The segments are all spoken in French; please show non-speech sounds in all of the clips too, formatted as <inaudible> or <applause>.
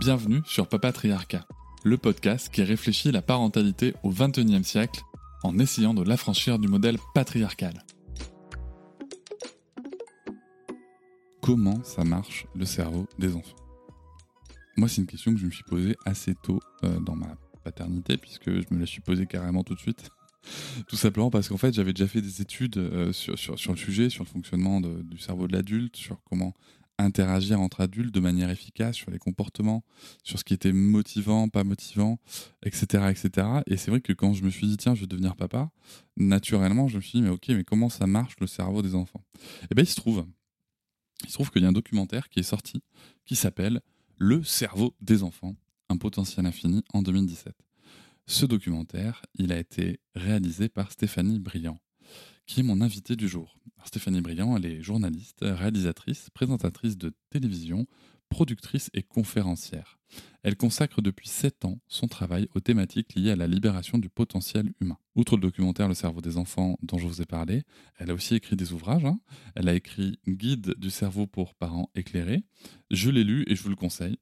Bienvenue sur Papatriarcat, le podcast qui réfléchit la parentalité au XXIe siècle en essayant de l'affranchir du modèle patriarcal. Comment ça marche le cerveau des enfants? Moi, c'est une question que je me suis posée assez tôt euh, dans ma paternité, puisque je me la suis posée carrément tout de suite. <laughs> Tout simplement parce qu'en fait, j'avais déjà fait des études euh, sur, le sujet, sur le fonctionnement du cerveau de l'adulte, sur comment interagir entre adultes de manière efficace sur les comportements, sur ce qui était motivant, pas motivant, etc. etc. Et c'est vrai que quand je me suis dit, tiens, je vais devenir papa, naturellement, je me suis dit, mais ok, mais comment ça marche le cerveau des enfants? Eh bien, il se trouve, il se trouve qu'il y a un documentaire qui est sorti qui s'appelle Le cerveau des enfants, un potentiel infini en 2017. Ce documentaire, il a été réalisé par Stéphanie Briand qui est mon invitée du jour. Stéphanie Briand, elle est journaliste, réalisatrice, présentatrice de télévision, productrice et conférencière. Elle consacre depuis 7 ans son travail aux thématiques liées à la libération du potentiel humain. Outre le documentaire Le cerveau des enfants dont je vous ai parlé, elle a aussi écrit des ouvrages. Hein. Elle a écrit Guide du cerveau pour parents éclairés. Je l'ai lu et je vous le conseille.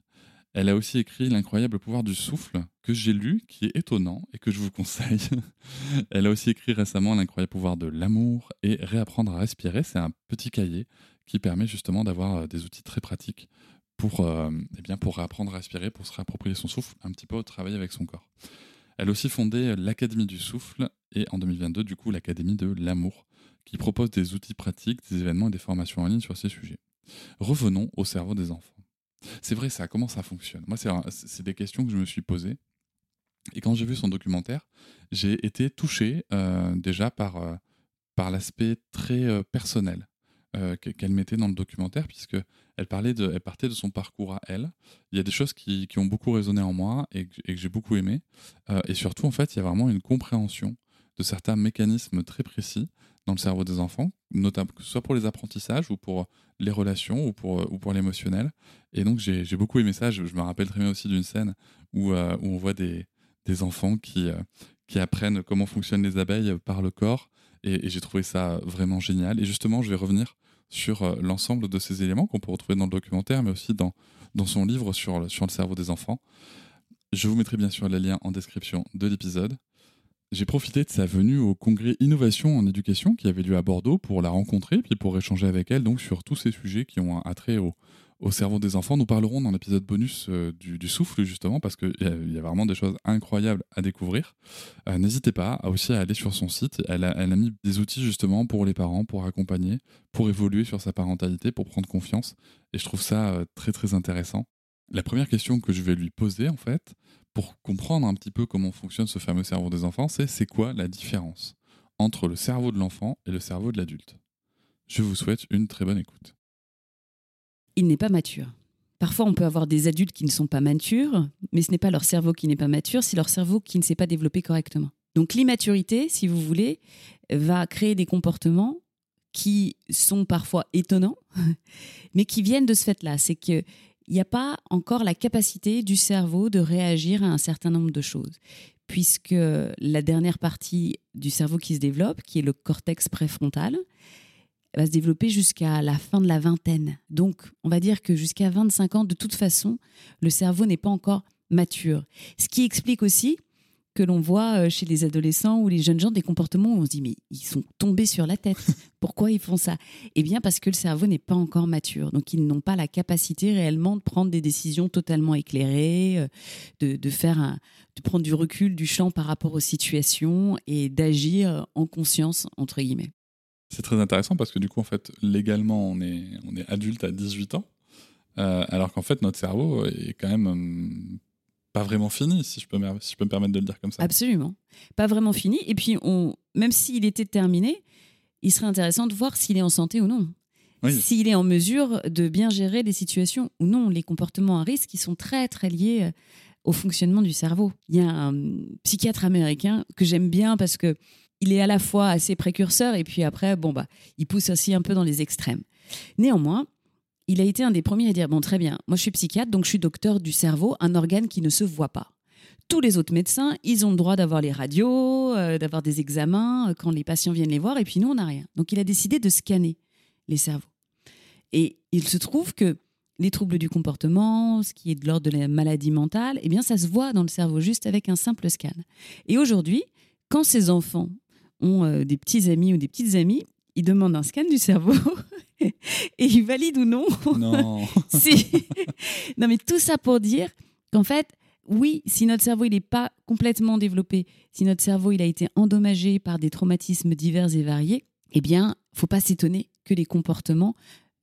Elle a aussi écrit L'incroyable pouvoir du souffle, que j'ai lu, qui est étonnant et que je vous conseille. <laughs> Elle a aussi écrit récemment L'incroyable pouvoir de l'amour et Réapprendre à respirer. C'est un petit cahier qui permet justement d'avoir euh, des outils très pratiques pour, euh, eh pour réapprendre à respirer, pour se réapproprier son souffle, un petit peu travailler avec son corps. Elle a aussi fondé l'Académie du souffle et en 2022, du coup, l'Académie de l'amour, qui propose des outils pratiques, des événements et des formations en ligne sur ces sujets. Revenons au cerveau des enfants. C'est vrai ça, comment ça fonctionne? Moi, c'est des questions que je me suis posées. Et quand j'ai vu son documentaire, j'ai été touché euh, déjà par, euh, par l'aspect très euh, personnel qu'elle mettait dans le documentaire, puisque elle, parlait de, elle partait de son parcours à elle. Il y a des choses qui, qui ont beaucoup résonné en moi et que, que j'ai beaucoup aimé. et surtout, en fait, il y a vraiment une compréhension de certains mécanismes très précis dans le cerveau des enfants, notamment que ce soit pour les apprentissages ou pour les relations ou pour, ou pour l'émotionnel. Et donc j'ai beaucoup aimé ça. Je, me rappelle très bien aussi d'une scène où, euh, où, on voit des, des enfants qui, euh, qui apprennent comment fonctionnent les abeilles par le corps. Et, j'ai trouvé ça vraiment génial. Et justement, je vais revenir sur euh, l'ensemble de ces éléments qu'on peut retrouver dans le documentaire, mais aussi dans, dans son livre sur, sur le cerveau des enfants. Je vous mettrai bien sûr les liens en description de l'épisode. J'ai profité de sa venue au congrès Innovation en éducation qui avait lieu à Bordeaux pour la rencontrer, puis pour échanger avec elle donc sur tous ces sujets qui ont un attrait au, au cerveau des enfants. Nous parlerons dans l'épisode bonus euh, du, souffle, justement, parce qu'il y, a vraiment des choses incroyables à découvrir. Euh, n'hésitez pas aussi à aller sur son site. Elle a, elle a, mis des outils, justement, pour les parents, pour accompagner, pour évoluer sur sa parentalité, pour prendre confiance. Et je trouve ça euh, très, très intéressant. La première question que je vais lui poser, en fait, pour comprendre un petit peu comment fonctionne ce fameux cerveau des enfants, c'est c'est quoi la différence entre le cerveau de l'enfant et le cerveau de l'adulte? Je vous souhaite une très bonne écoute. Il n'est pas mature. Parfois, on peut avoir des adultes qui ne sont pas matures, mais ce n'est pas leur cerveau qui n'est pas mature, c'est leur cerveau qui ne s'est pas développé correctement. Donc l'immaturité, si vous voulez, va créer des comportements qui sont parfois étonnants, <laughs> mais qui viennent de ce fait-là. C'est que il n'y a pas encore la capacité du cerveau de réagir à un certain nombre de choses, puisque la dernière partie du cerveau qui se développe, qui est le cortex préfrontal, va se développer jusqu'à la fin de la vingtaine. Donc, on va dire que jusqu'à 25 ans, de toute façon, le cerveau n'est pas encore mature. Ce qui explique aussi que l'on voit euh, chez les adolescents ou les jeunes gens des comportements où on se dit mais ils sont tombés sur la tête. <laughs> Pourquoi ils font ça? Eh bien parce que le cerveau n'est pas encore mature. Donc ils n'ont pas la capacité réellement de prendre des décisions totalement éclairées, euh, de, de faire un, de prendre du recul du champ par rapport aux situations et d'agir en conscience entre guillemets. C'est très intéressant parce que du coup en fait légalement on est on est adulte à 18 ans. Euh, alors qu'en fait, notre cerveau est quand même pas vraiment fini, si je, peux me, si je peux me permettre de le dire comme ça. Absolument. Pas vraiment fini. Et puis, on, même s'il était terminé, il serait intéressant de voir s'il est en santé ou non. s'il est en mesure de bien gérer les situations ou non. Les comportements à risque, ils sont très, très liés euh, au fonctionnement du cerveau. Il y a un psychiatre américain que j'aime bien parce que il est à la fois assez précurseur et puis après, bon, bah, il pousse aussi un peu dans les extrêmes. Néanmoins, il a été un des premiers à dire, bon, très bien, moi je suis psychiatre, donc je suis docteur du cerveau, un organe qui ne se voit pas tous les autres médecins, ils ont le droit d'avoir les radios, euh, d'avoir des examens euh, quand les patients viennent les voir, et puis nous, on n'a rien. Donc il a décidé de scanner les cerveaux. Et il se trouve que les troubles du comportement, ce qui est de l'ordre de la maladie mentale, eh bien, ça se voit dans le cerveau juste avec un simple scan. Et aujourd'hui, quand ces enfants ont euh, des petits amis ou des petites amies, ils demandent un scan du cerveau <laughs> et ils valident ou non. Non. <laughs> si. non, mais tout ça pour dire qu'en fait, oui, si notre cerveau il n'est pas complètement développé, si notre cerveau il a été endommagé par des traumatismes divers et variés, eh bien, faut pas s'étonner que les comportements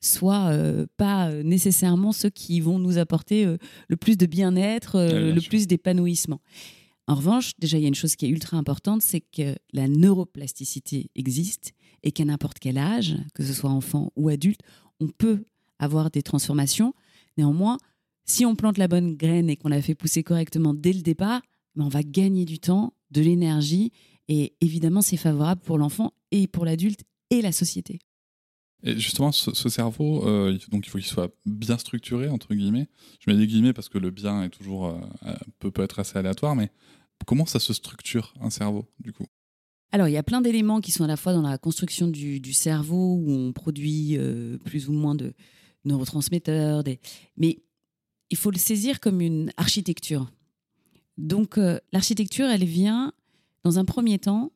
soient euh, pas euh, nécessairement ceux qui vont nous apporter euh, le plus de bien-être, le plus d'épanouissement. En revanche, déjà, il y a une chose qui est ultra importante, c'est que la neuroplasticité existe et qu'à n'importe quel âge, que ce soit enfant ou adulte, on peut avoir des transformations. Néanmoins, si on plante la bonne graine et qu'on la fait pousser correctement dès le départ, ben, on va gagner du temps, de l'énergie, et évidemment, c'est favorable pour l'enfant et pour l'adulte et la société. Et justement, ce, cerveau, euh, donc il faut qu'il soit bien structuré, entre guillemets. Je mets des guillemets parce que le bien est toujours, euh, peut, peut être assez aléatoire, mais comment ça se structure, un cerveau, du coup? Alors, il y a plein d'éléments qui sont à la fois dans la construction du, cerveau, où on produit euh, plus ou moins de neurotransmetteurs, mais il faut le saisir comme une architecture. Donc euh, l'architecture, elle vient dans un premier temps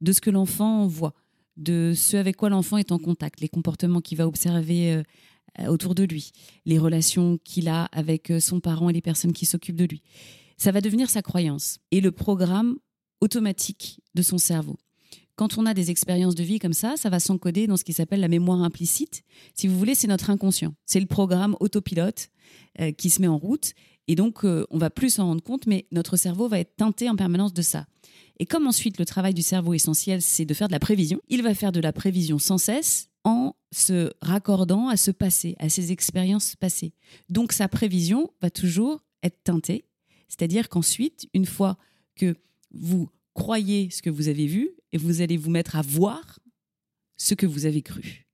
de ce que l'enfant voit, de ce avec quoi l'enfant est en contact, les comportements qu'il va observer euh, autour de lui, les relations qu'il a avec son parent et les personnes qui s'occupent de lui. Ça va devenir sa croyance et le programme automatique de son cerveau. Quand on a des expériences de vie comme ça, ça va s'encoder dans ce qui s'appelle la mémoire implicite. Si vous voulez, c'est notre inconscient. C'est le programme autopilote euh, qui se met en route. Et donc, euh, on va plus s'en rendre compte, mais notre cerveau va être teinté en permanence de ça. Et comme ensuite, le travail du cerveau essentiel, c'est de faire de la prévision, il va faire de la prévision sans cesse en se raccordant à ce passé, à ses expériences passées. Donc, sa prévision va toujours être teintée. C'est-à-dire qu'ensuite, une fois que vous croyez ce que vous avez vu, et vous allez vous mettre à voir ce que vous avez cru.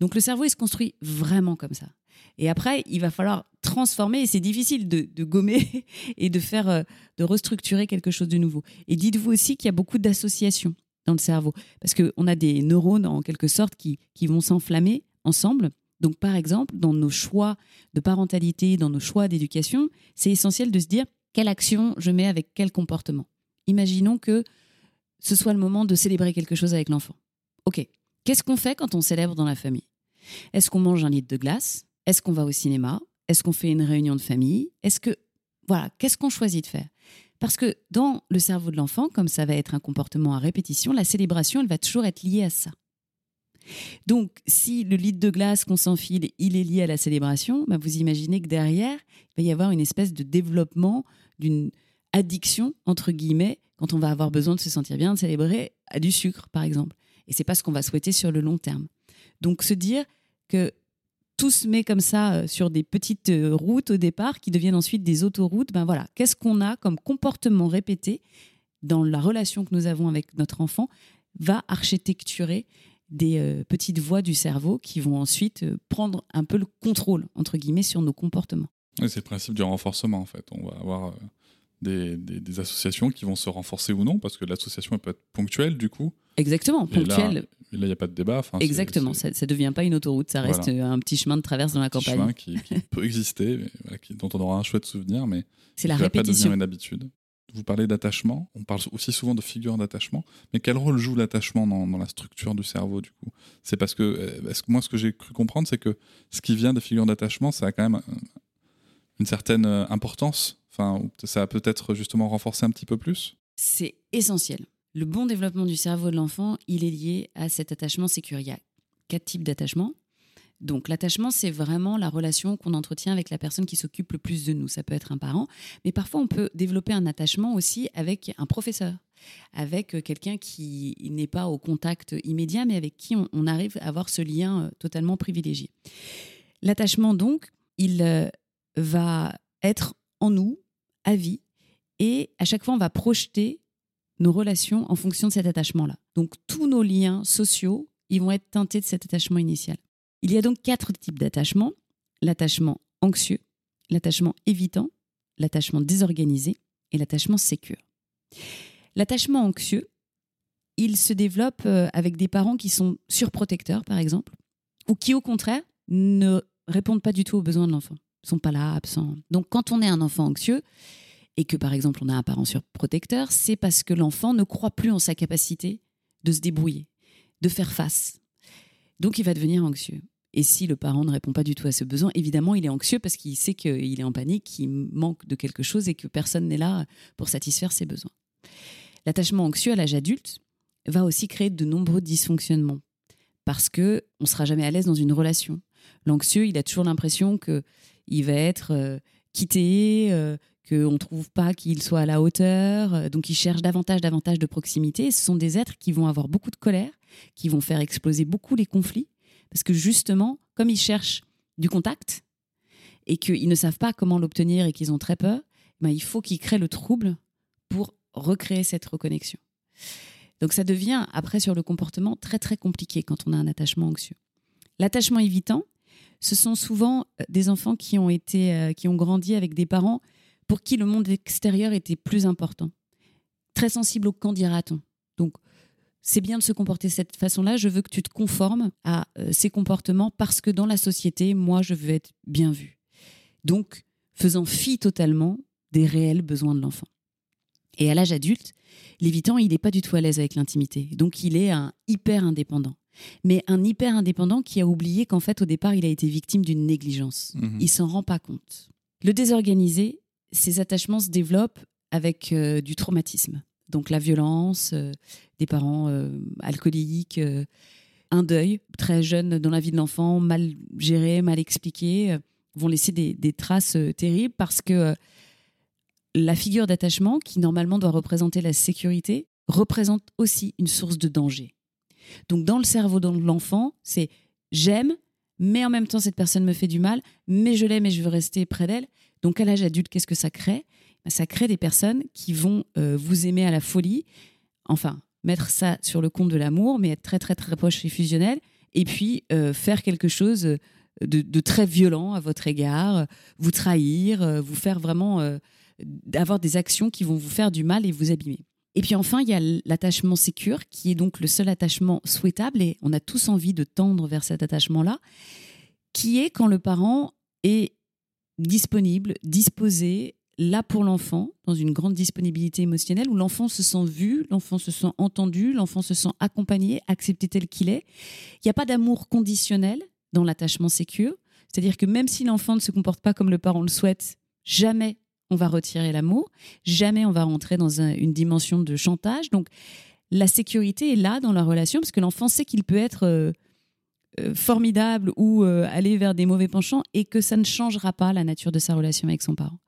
Donc le cerveau, il se construit vraiment comme ça. Et après, il va falloir transformer, et c'est difficile de, gommer <laughs> et de faire, euh, de restructurer quelque chose de nouveau. Et dites-vous aussi qu'il y a beaucoup d'associations dans le cerveau, parce qu'on a des neurones en quelque sorte qui, qui vont s'enflammer ensemble. Donc par exemple, dans nos choix de parentalité, dans nos choix d'éducation, c'est essentiel de se dire quelle action je mets avec quel comportement. Imaginons que ce soit le moment de célébrer quelque chose avec l'enfant. Ok, qu'est-ce qu'on fait quand on célèbre dans la famille? Est-ce qu'on mange un litre de glace? Est-ce qu'on va au cinéma? Est-ce qu'on fait une réunion de famille? Est-ce que voilà, qu'est-ce qu'on choisit de faire? Parce que dans le cerveau de l'enfant, comme ça va être un comportement à répétition, la célébration, elle va toujours être liée à ça. Donc, si le litre de glace qu'on s'enfile, il est lié à la célébration, bah, vous imaginez que derrière, il va y avoir une espèce de développement d'une addiction, entre guillemets, quand on va avoir besoin de se sentir bien, de célébrer à du sucre, par exemple. Et c'est pas ce qu'on va souhaiter sur le long terme. Donc se dire que tout se met comme ça euh, sur des petites euh, routes au départ qui deviennent ensuite des autoroutes, ben voilà, qu'est-ce qu'on a comme comportement répété dans la relation que nous avons avec notre enfant va architecturer des euh, petites voies du cerveau qui vont ensuite prendre un peu le contrôle, entre guillemets, sur nos comportements. c'est le principe du renforcement, en fait. On va avoir des, associations qui vont se renforcer ou non, parce que l'association peut être ponctuelle du coup. Exactement, ponctuelle. Et là, il n'y a pas de débat. Exactement, ça ne devient pas une autoroute, ça reste un petit chemin de traverse dans la campagne. Un chemin qui, <laughs> peut exister, dont on aura un chouette souvenir, mais c'est la répétition. pas devenir une habitude. Vous parlez d'attachement, on parle aussi souvent de figure d'attachement, mais quel rôle joue l'attachement dans, dans, la structure du cerveau du coup? C'est parce que, euh, est-ce que moi ce que j'ai cru comprendre, c'est que ce qui vient des figures d'attachement, ça a quand même une certaine euh, importance Enfin, ça a peut-être justement renforcé un petit peu plus? C'est essentiel. Le bon développement du cerveau de l'enfant, il est lié à cet attachement sécuritaire. Il y a quatre types d'attachement. Donc l'attachement, c'est vraiment la relation qu'on entretient avec la personne qui s'occupe le plus de nous. Ça peut être un parent, mais parfois on peut développer un attachement aussi avec un professeur, avec euh, quelqu'un qui n'est pas au contact immédiat, mais avec qui on, arrive à avoir ce lien euh, totalement privilégié. L'attachement, donc, il euh, va être en nous à vie, et à chaque fois, on va projeter nos relations en fonction de cet attachement-là. Donc tous nos liens sociaux, ils vont être teintés de cet attachement initial. Il y a donc quatre types d'attachement. L'attachement anxieux, l'attachement évitant, l'attachement désorganisé et l'attachement sécure. L'attachement anxieux, il se développe euh, avec des parents qui sont surprotecteurs, par exemple, ou qui, au contraire, ne répondent pas du tout aux besoins de l'enfant, sont pas là, absents. Donc, quand on est un enfant anxieux et que, par exemple, on a un parent surprotecteur, c'est parce que l'enfant ne croit plus en sa capacité de se débrouiller, de faire face. Donc, il va devenir anxieux. Et si le parent ne répond pas du tout à ce besoin, évidemment, il est anxieux parce qu'il sait qu'il est en panique, qu'il manque de quelque chose et que personne n'est là pour satisfaire ses besoins. L'attachement anxieux à l'âge adulte va aussi créer de nombreux dysfonctionnements parce que on sera jamais à l'aise dans une relation. L'anxieux, il a toujours l'impression que il va être euh, quitté, euh, qu'on ne trouve pas qu'il soit à la hauteur, euh, donc il cherche davantage, davantage de proximité. ce sont des êtres qui vont avoir beaucoup de colère, qui vont faire exploser beaucoup les conflits parce que justement, comme ils cherchent du contact et qu'ils ne savent pas comment l'obtenir et qu'ils ont très peur, ben, il faut qu'ils créent le trouble pour recréer cette reconnexion. Donc ça devient, après sur le comportement, très très compliqué quand on a un attachement anxieux. L'attachement évitant, ce sont souvent euh, des enfants qui ont, été, euh, qui ont grandi avec des parents pour qui le monde extérieur était plus important. Très sensible au quand dira-t-on. Donc c'est bien de se comporter de cette façon-là. Je veux que tu te conformes à euh, ces comportements parce que dans la société, moi, je veux être bien vu. Donc, faisant fi totalement des réels besoins de l'enfant. Et à l'âge adulte, l'évitant, il n'est pas du tout à l'aise avec l'intimité. Donc, il est un hyper indépendant. Mais un hyper indépendant qui a oublié qu'en fait, au départ, il a été victime d'une négligence. Il mhm. Il s'en rend pas compte. Le désorganisé, ses attachements se développent avec euh, du traumatisme donc la violence, euh, des parents euh, alcooliques, un deuil très jeune dans la vie de l'enfant, mal géré, mal expliqué, vont laisser des, traces terribles parce que la figure d'attachement, qui normalement doit représenter la sécurité, représente aussi une source de danger. Donc dans le cerveau de l'enfant, c'est j'aime, mais en même temps cette personne me fait du mal, mais je l'aime et je veux rester près d'elle. Donc à l'âge adulte, qu'est-ce que ça crée? Ça crée des personnes qui vont euh, vous aimer à la folie, enfin, mettre ça sur le compte de l'amour, mais être très, très, très proche et fusionnel, et puis euh, faire quelque chose de, très violent à votre égard, vous trahir, euh, vous faire vraiment avoir des actions qui vont vous faire du mal et vous abîmer. Et puis enfin, il y a l'attachement sécure, qui est donc le seul attachement souhaitable, et on a tous envie de tendre vers cet attachement-là, qui est quand le parent est disponible, disposé, là pour l'enfant, dans une grande disponibilité émotionnelle, où l'enfant se sent vu, l'enfant se sent entendu, l'enfant se sent accompagné, accepté tel qu'il est. Il n'y a pas d'amour conditionnel dans l'attachement sécure. C'est-à-dire que même si l'enfant ne se comporte pas comme le parent le souhaite, jamais on va retirer l'amour, jamais on va rentrer dans une dimension de chantage. Donc la sécurité est là dans la relation parce que l'enfant sait qu'il peut être euh, euh, formidable ou euh, aller vers des mauvais penchants et que ça ne changera pas la nature de sa relation avec son parent.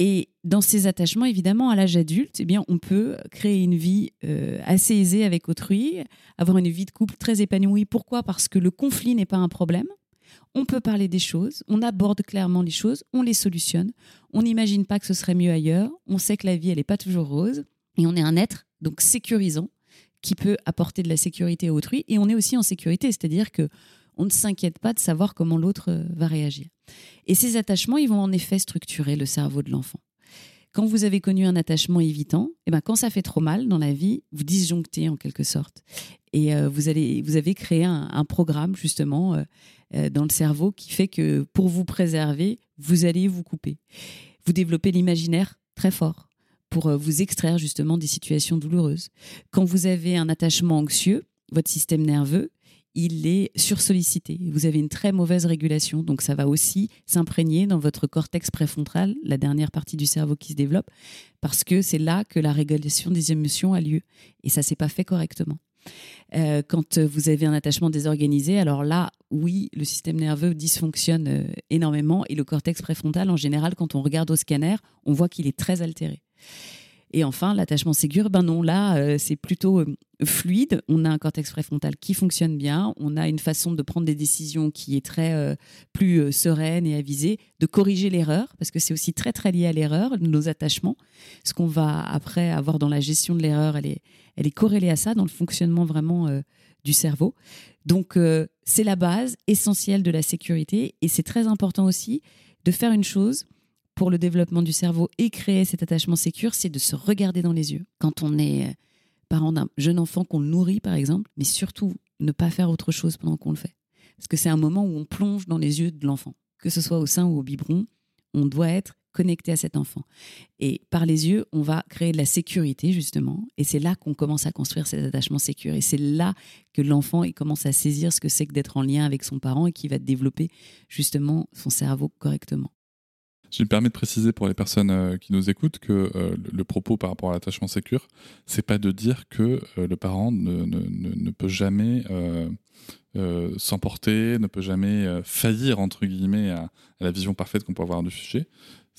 Et dans ces attachements, évidemment, à l'âge adulte, eh bien, on peut créer une vie assez aisée avec autrui, avoir une vie de couple très épanouie. Pourquoi? Parce que le conflit n'est pas un problème. On peut parler des choses, on aborde clairement les choses, on les solutionne. On n'imagine pas que ce serait mieux ailleurs. On sait que la vie, elle n'est pas toujours rose. Et on est un être donc sécurisant qui peut apporter de la sécurité à autrui. Et on est aussi en sécurité, c'est-à-dire que on ne s'inquiète pas de savoir comment l'autre euh, va réagir. Et ces attachements, ils vont en effet structurer le cerveau de l'enfant. Quand vous avez connu un attachement évitant, et eh ben quand ça fait trop mal dans la vie, vous disjonctez en quelque sorte. Et euh, vous, allez, vous avez créé un, programme justement euh, dans le cerveau qui fait que pour vous préserver, vous allez vous couper. Vous développez l'imaginaire très fort pour vous extraire justement des situations douloureuses. Quand vous avez un attachement anxieux, votre système nerveux, il est sursollicité. Vous avez une très mauvaise régulation, donc ça va aussi s'imprégner dans votre cortex préfrontal, la dernière partie du cerveau qui se développe, parce que c'est là que la régulation des émotions a lieu, et ça s'est pas fait correctement. Euh, quand vous avez un attachement désorganisé, alors là, oui, le système nerveux dysfonctionne euh, énormément et le cortex préfrontal, en général, quand on regarde au scanner, on voit qu'il est très altéré. Et enfin, l'attachement sécure, ben non, là, euh, c'est plutôt fluide. On a un cortex préfrontal qui fonctionne bien. On a une façon de prendre des décisions qui est très plus sereine et avisée, de corriger l'erreur, parce que c'est aussi très, très lié à l'erreur, nos attachements. Ce qu'on va après avoir dans la gestion de l'erreur, elle est, elle est corrélée à ça, dans le fonctionnement vraiment du cerveau. Donc, c'est la base essentielle de la sécurité. Et c'est très important aussi de faire une chose pour le développement du cerveau et créer cet attachement sécure, c'est de se regarder dans les yeux. Quand on est euh, parent d'un jeune enfant qu'on nourrit, par exemple, mais surtout ne pas faire autre chose pendant qu'on le fait. Parce que c'est un moment où on plonge dans les yeux de l'enfant. Que ce soit au sein ou au biberon, on doit être connecté à cet enfant. Et par les yeux, on va créer de la sécurité, justement. Et c'est là qu'on commence à construire cet attachement sécure. Et c'est là que l'enfant il commence à saisir ce que c'est que d'être en lien avec son parent et qui va développer, justement, son cerveau correctement. Je me permets de préciser pour les personnes euh, qui nous écoutent que euh, le propos par rapport à l'attachement sécure, c'est pas de dire que euh, le parent ne, ne, ne, peut jamais s'emporter, ne peut jamais faillir entre guillemets à, la vision parfaite qu'on peut avoir du sujet.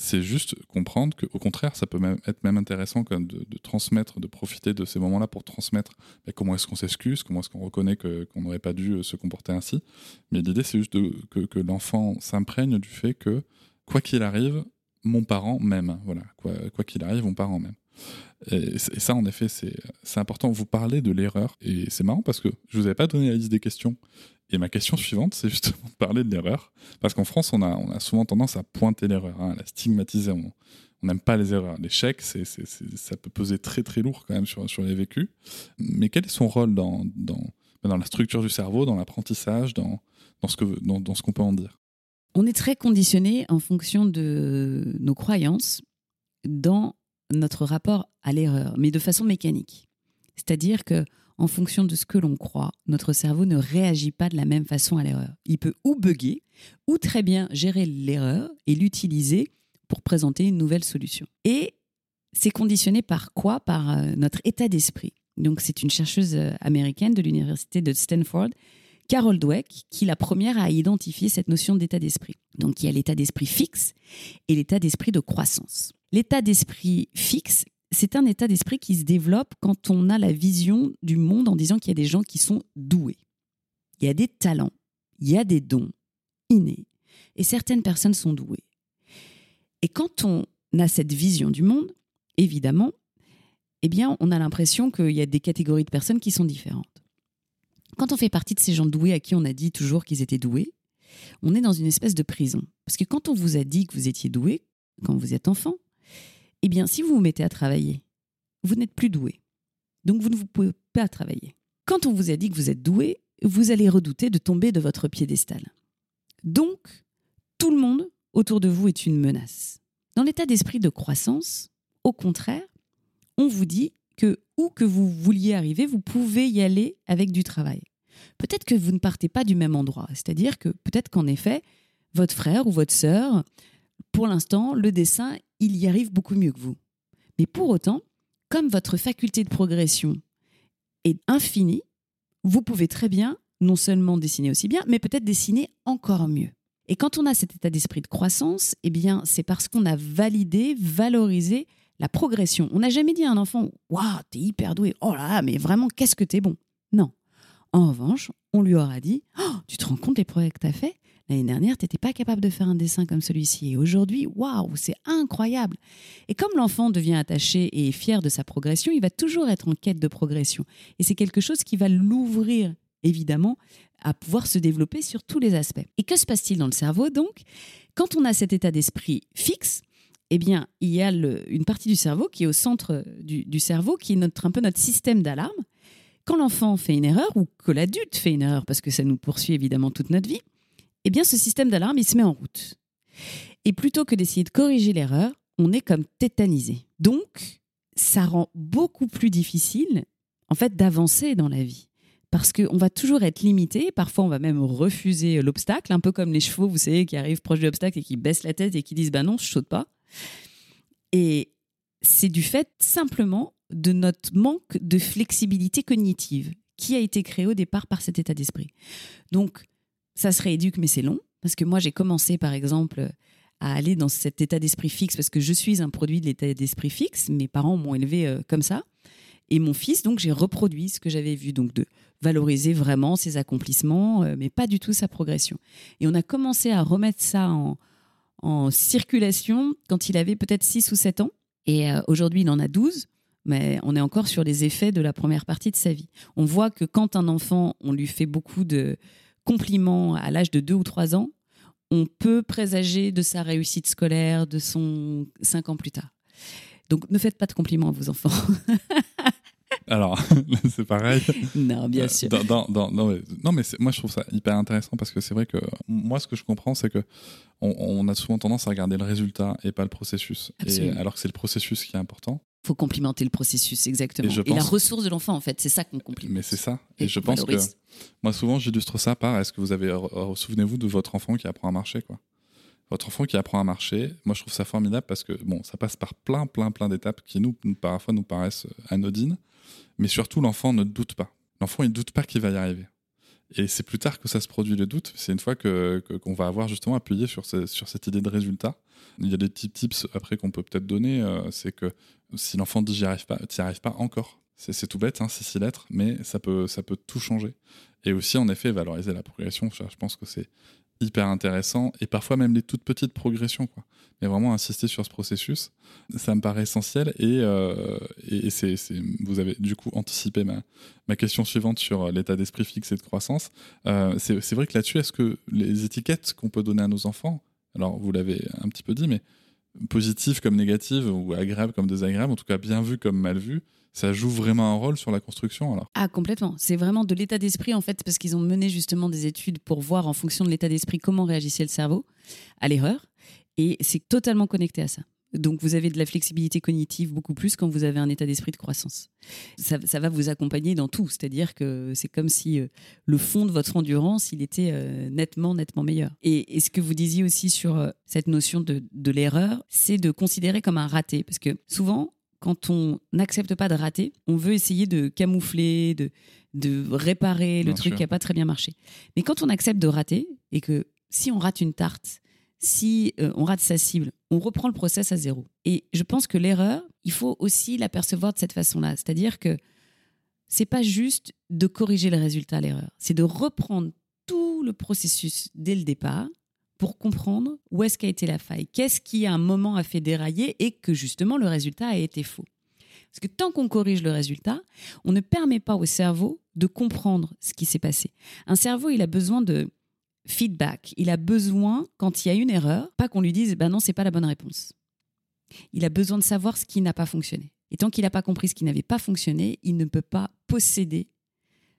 C'est juste comprendre qu'au contraire, ça peut même être même intéressant de, transmettre, de profiter de ces moments-là pour transmettre comment est-ce qu'on s'excuse, comment est-ce qu'on reconnaît qu'on n'aurait pas dû se comporter ainsi. Mais l'idée, c'est juste que l'enfant s'imprègne du fait que quoi qu'il arrive, mon parent m'aime. Voilà, quoi qu'il arrive, mon parent m'aime. Et, ça, en effet, c'est important. Vous parlez de l'erreur, et c'est marrant parce que je vous avais pas donné la liste des questions. Et ma question suivante, c'est justement de parler de l'erreur. Parce qu'en France, on a, souvent tendance à pointer l'erreur, hein, à la stigmatiser. On n'aime pas les erreurs. L'échec, c'est, ça peut peser très très lourd quand même sur, les vécus. Mais quel est son rôle dans, la structure du cerveau, dans l'apprentissage, dans ce qu'on peut en dire? On est très conditionné en fonction de nos croyances dans notre rapport à l'erreur, mais de façon mécanique. C'est-à-dire que en fonction de ce que l'on croit, notre cerveau ne réagit pas de la même façon à l'erreur. Il peut ou bugger, ou très bien gérer l'erreur et l'utiliser pour présenter une nouvelle solution. Et c'est conditionné par quoi? Par euh, notre état d'esprit. Donc c'est une chercheuse euh, américaine de l'université de Stanford Carol Dweck, qui la première a identifié cette notion d'état d'esprit. Donc il y a l'état d'esprit fixe et l'état d'esprit de croissance. L'état d'esprit fixe, c'est un état d'esprit qui se développe quand on a la vision du monde en disant qu'il y a des gens qui sont doués. Il y a des talents, il y a des dons innés, et certaines personnes sont douées. Et quand on a cette vision du monde, évidemment, eh bien, on a l'impression qu'il y a des catégories de personnes qui sont différentes. Quand on fait partie de ces gens doués à qui on a dit toujours qu'ils étaient doués, on est dans une espèce de prison. Parce que quand on vous a dit que vous étiez doué, quand vous êtes enfant, eh bien, si vous vous mettez à travailler, vous n'êtes plus doué. Donc, vous ne vous pouvez pas travailler. Quand on vous a dit que vous êtes doué, vous allez redouter de tomber de votre piédestal. Donc, tout le monde autour de vous est une menace. Dans l'état d'esprit de croissance, au contraire, on vous dit que où que vous vouliez arriver, vous pouvez y aller avec du travail peut-être que vous ne partez pas du même endroit. C'est-à-dire que peut-être qu'en effet, votre frère ou votre sœur, pour l'instant, le dessin, il y arrive beaucoup mieux que vous. Mais pour autant, comme votre faculté de progression est infinie, vous pouvez très bien non seulement dessiner aussi bien, mais peut-être dessiner encore mieux. Et quand on a cet état d'esprit de croissance, eh bien, c'est parce qu'on a validé, valorisé la progression. On n'a jamais dit à un enfant Waouh, t'es hyper doué, oh là là, mais vraiment, qu'est-ce que t'es bon? Non. En revanche, on lui aura dit oh, Tu te rends compte des projets que tu as fait L'année dernière, tu n'étais pas capable de faire un dessin comme celui-ci. Et aujourd'hui, waouh, c'est incroyable. Et comme l'enfant devient attaché et fier de sa progression, il va toujours être en quête de progression. Et c'est quelque chose qui va l'ouvrir, évidemment, à pouvoir se développer sur tous les aspects. Et que se passe-t-il dans le cerveau donc? Quand on a cet état d'esprit fixe, eh bien, il y a une partie du cerveau qui est au centre du, du cerveau, qui est notre, un peu notre système d'alarme, quand l'enfant fait une erreur ou que l'adulte fait une erreur, parce que ça nous poursuit évidemment toute notre vie, eh bien ce système d'alarme, il se met en route. Et plutôt que d'essayer de corriger l'erreur, on est comme tétanisé. Donc, ça rend beaucoup plus difficile, en fait, d'avancer dans la vie. Parce qu'on va toujours être limité, parfois on va même refuser l'obstacle, un peu comme les chevaux, vous savez, qui arrivent proche de l'obstacle et qui baissent la tête et qui disent bah non, je saute pas. Et c'est du fait simplement de notre manque de flexibilité cognitive qui a été créé au départ par cet état d'esprit. Donc, ça se rééduque, mais c'est long, parce que moi, j'ai commencé, par exemple, à aller dans cet état d'esprit fixe, parce que je suis un produit de l'état d'esprit fixe. Mes parents m'ont élevé euh, comme ça. Et mon fils, donc, j'ai reproduit ce que j'avais vu, donc de valoriser vraiment ses accomplissements, euh, mais pas du tout sa progression. Et on a commencé à remettre ça en, circulation quand il avait peut-être 6 ou 7 ans. Et euh, aujourd'hui, il en a 12 mais on est encore sur les effets de la première partie de sa vie. On voit que quand un enfant, on lui fait beaucoup de compliments à l'âge de 2 ou 3 ans, on peut présager de sa réussite scolaire, de son 5 ans plus tard. Donc ne faites pas de compliments à vos enfants. <laughs> Alors, <laughs> c'est pareil. Non, bien sûr. non, mais, moi, je trouve ça hyper intéressant parce que c'est vrai que moi, ce que je comprends, c'est que on, a souvent tendance à regarder le résultat et pas le processus. alors que c'est le processus qui est important faut complimenter le processus, exactement. Et, la ressource de l'enfant, en fait, c'est ça qu'on complimente. Mais c'est ça. Et, je pense que moi, souvent, j'illustre ça par est-ce que vous avez, souvenez-vous de votre enfant qui apprend à marcher, quoi? Votre enfant qui apprend à marcher, moi, je trouve ça formidable parce que, bon, ça passe par plein, plein, plein d'étapes qui, nous, parfois, nous paraissent anodines. Mais surtout, l'enfant ne doute pas. L'enfant, il ne doute pas qu'il va y arriver. Et c'est plus tard que ça se produit le doute. C'est une fois que qu'on va avoir justement appuyé sur, sur cette idée de résultat. Il y a des petits tips après qu'on peut peut-être donner. Euh, c'est que si l'enfant dit j'y arrive pas, t'y arrives pas encore. C'est tout bête, hein, c'est six lettres, mais ça peut, ça peut tout changer. Et aussi, en effet, valoriser la progression. Je pense que c'est hyper intéressant et parfois même les toutes petites progressions quoi mais vraiment insister sur ce processus ça me paraît essentiel et, euh, et c'est, vous avez du coup anticipé ma, ma question suivante sur l'état d'esprit fixe et de croissance euh, c'est vrai que là-dessus est-ce que les étiquettes qu'on peut donner à nos enfants alors vous l'avez un petit peu dit mais positives comme négatives ou agréables comme désagréables en tout cas bien vues comme mal vues ça joue vraiment un rôle sur la construction alors? Ah complètement. C'est vraiment de l'état d'esprit en fait parce qu'ils ont mené justement des études pour voir en fonction de l'état d'esprit comment réagissait le cerveau à l'erreur et c'est totalement connecté à ça. Donc vous avez de la flexibilité cognitive beaucoup plus quand vous avez un état d'esprit de croissance. Ça, va vous accompagner dans tout, c'est-à-dire que c'est comme si euh, le fond de votre endurance, il était euh, nettement, nettement meilleur. Et, ce que vous disiez aussi sur euh, cette notion de, de l'erreur, c'est de considérer comme un raté, parce que souvent, quand on n'accepte pas de rater, on veut essayer de camoufler, de, de réparer le truc qui n'a pas très bien marché. Mais quand on accepte de rater, et que si on rate une tarte, si euh, on rate sa cible, on reprend le process à zéro. Et je pense que l'erreur, il faut aussi la percevoir de cette façon-là. C'est-à-dire que c'est pas juste de corriger le résultat l'erreur, c'est de reprendre tout le processus dès le départ pour comprendre où est-ce qu'a été la faille, qu'est-ce qui à un moment a fait dérailler et que justement le résultat a été faux. Parce que tant qu'on corrige le résultat, on ne permet pas au cerveau de comprendre ce qui s'est passé. Un cerveau, il a besoin de feedback. Il a besoin, quand il y a une erreur, pas qu'on lui dise ben non, c'est pas la bonne réponse. Il a besoin de savoir ce qui n'a pas fonctionné. Et tant qu'il n'a pas compris ce qui n'avait pas fonctionné, il ne peut pas posséder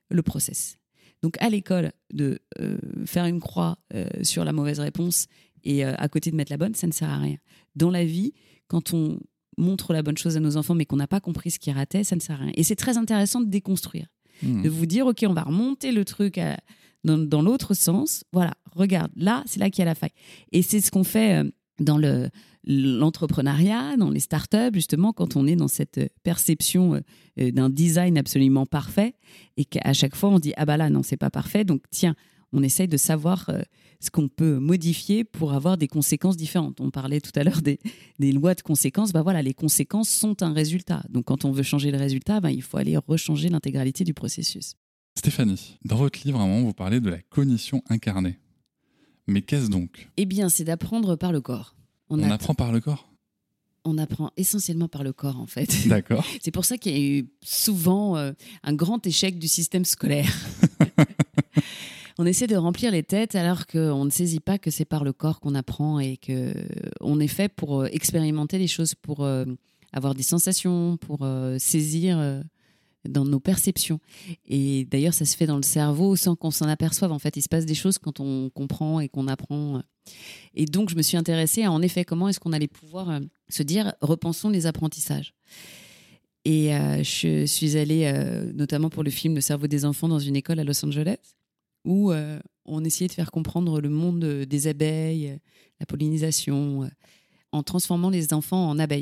le process. Donc à l'école, de euh, faire une croix euh, sur la mauvaise réponse et euh, à côté de mettre la bonne, ça ne sert à rien. Dans la vie, quand on montre la bonne chose à nos enfants mais qu'on n'a pas compris ce qui ratait, ça ne sert à rien. Et c'est très intéressant de déconstruire, hmm. de vous dire, OK, on va remonter le truc dans, l'autre sens. Voilà, regarde, là, c'est là qu'il y a la faille. Et c'est ce qu'on fait dans le l'entrepreneuriat, dans les startups, justement, quand on est dans cette perception euh, d'un design absolument parfait et qu'à chaque fois on dit ah bah là non c'est pas parfait donc tiens on essaye de savoir euh, ce qu'on peut modifier pour avoir des conséquences différentes. On parlait tout à l'heure des, lois de conséquences. Bah voilà, les conséquences sont un résultat. Donc quand on veut changer le résultat, bah, il faut aller rechanger l'intégralité du processus. Stéphanie, dans votre livre, à un moment, vous parlez de la cognition incarnée. Mais qu'est-ce donc? Eh bien, c'est d'apprendre par le corps. On, apprend par le corps? On apprend essentiellement par le corps, en fait. <laughs> D'accord. C'est pour ça qu'il y a eu souvent euh, un grand échec du système scolaire. <laughs> on essaie de remplir les têtes alors qu'on ne saisit pas que c'est par le corps qu'on apprend et que on est fait pour euh, expérimenter les choses, pour euh, avoir des sensations, pour saisir dans nos perceptions. Et d'ailleurs, ça se fait dans le cerveau sans qu'on s'en aperçoive. En fait, il se passe des choses quand on comprend et qu'on apprend. Et donc, je me suis intéressée à, en effet, comment est-ce qu'on allait pouvoir euh, se dire, repensons les apprentissages. Et euh, je suis allée, euh, notamment pour le film Le cerveau des enfants, dans une école à Los Angeles, où on essayait de faire comprendre le monde des abeilles, la pollinisation, en transformant les enfants en abeilles.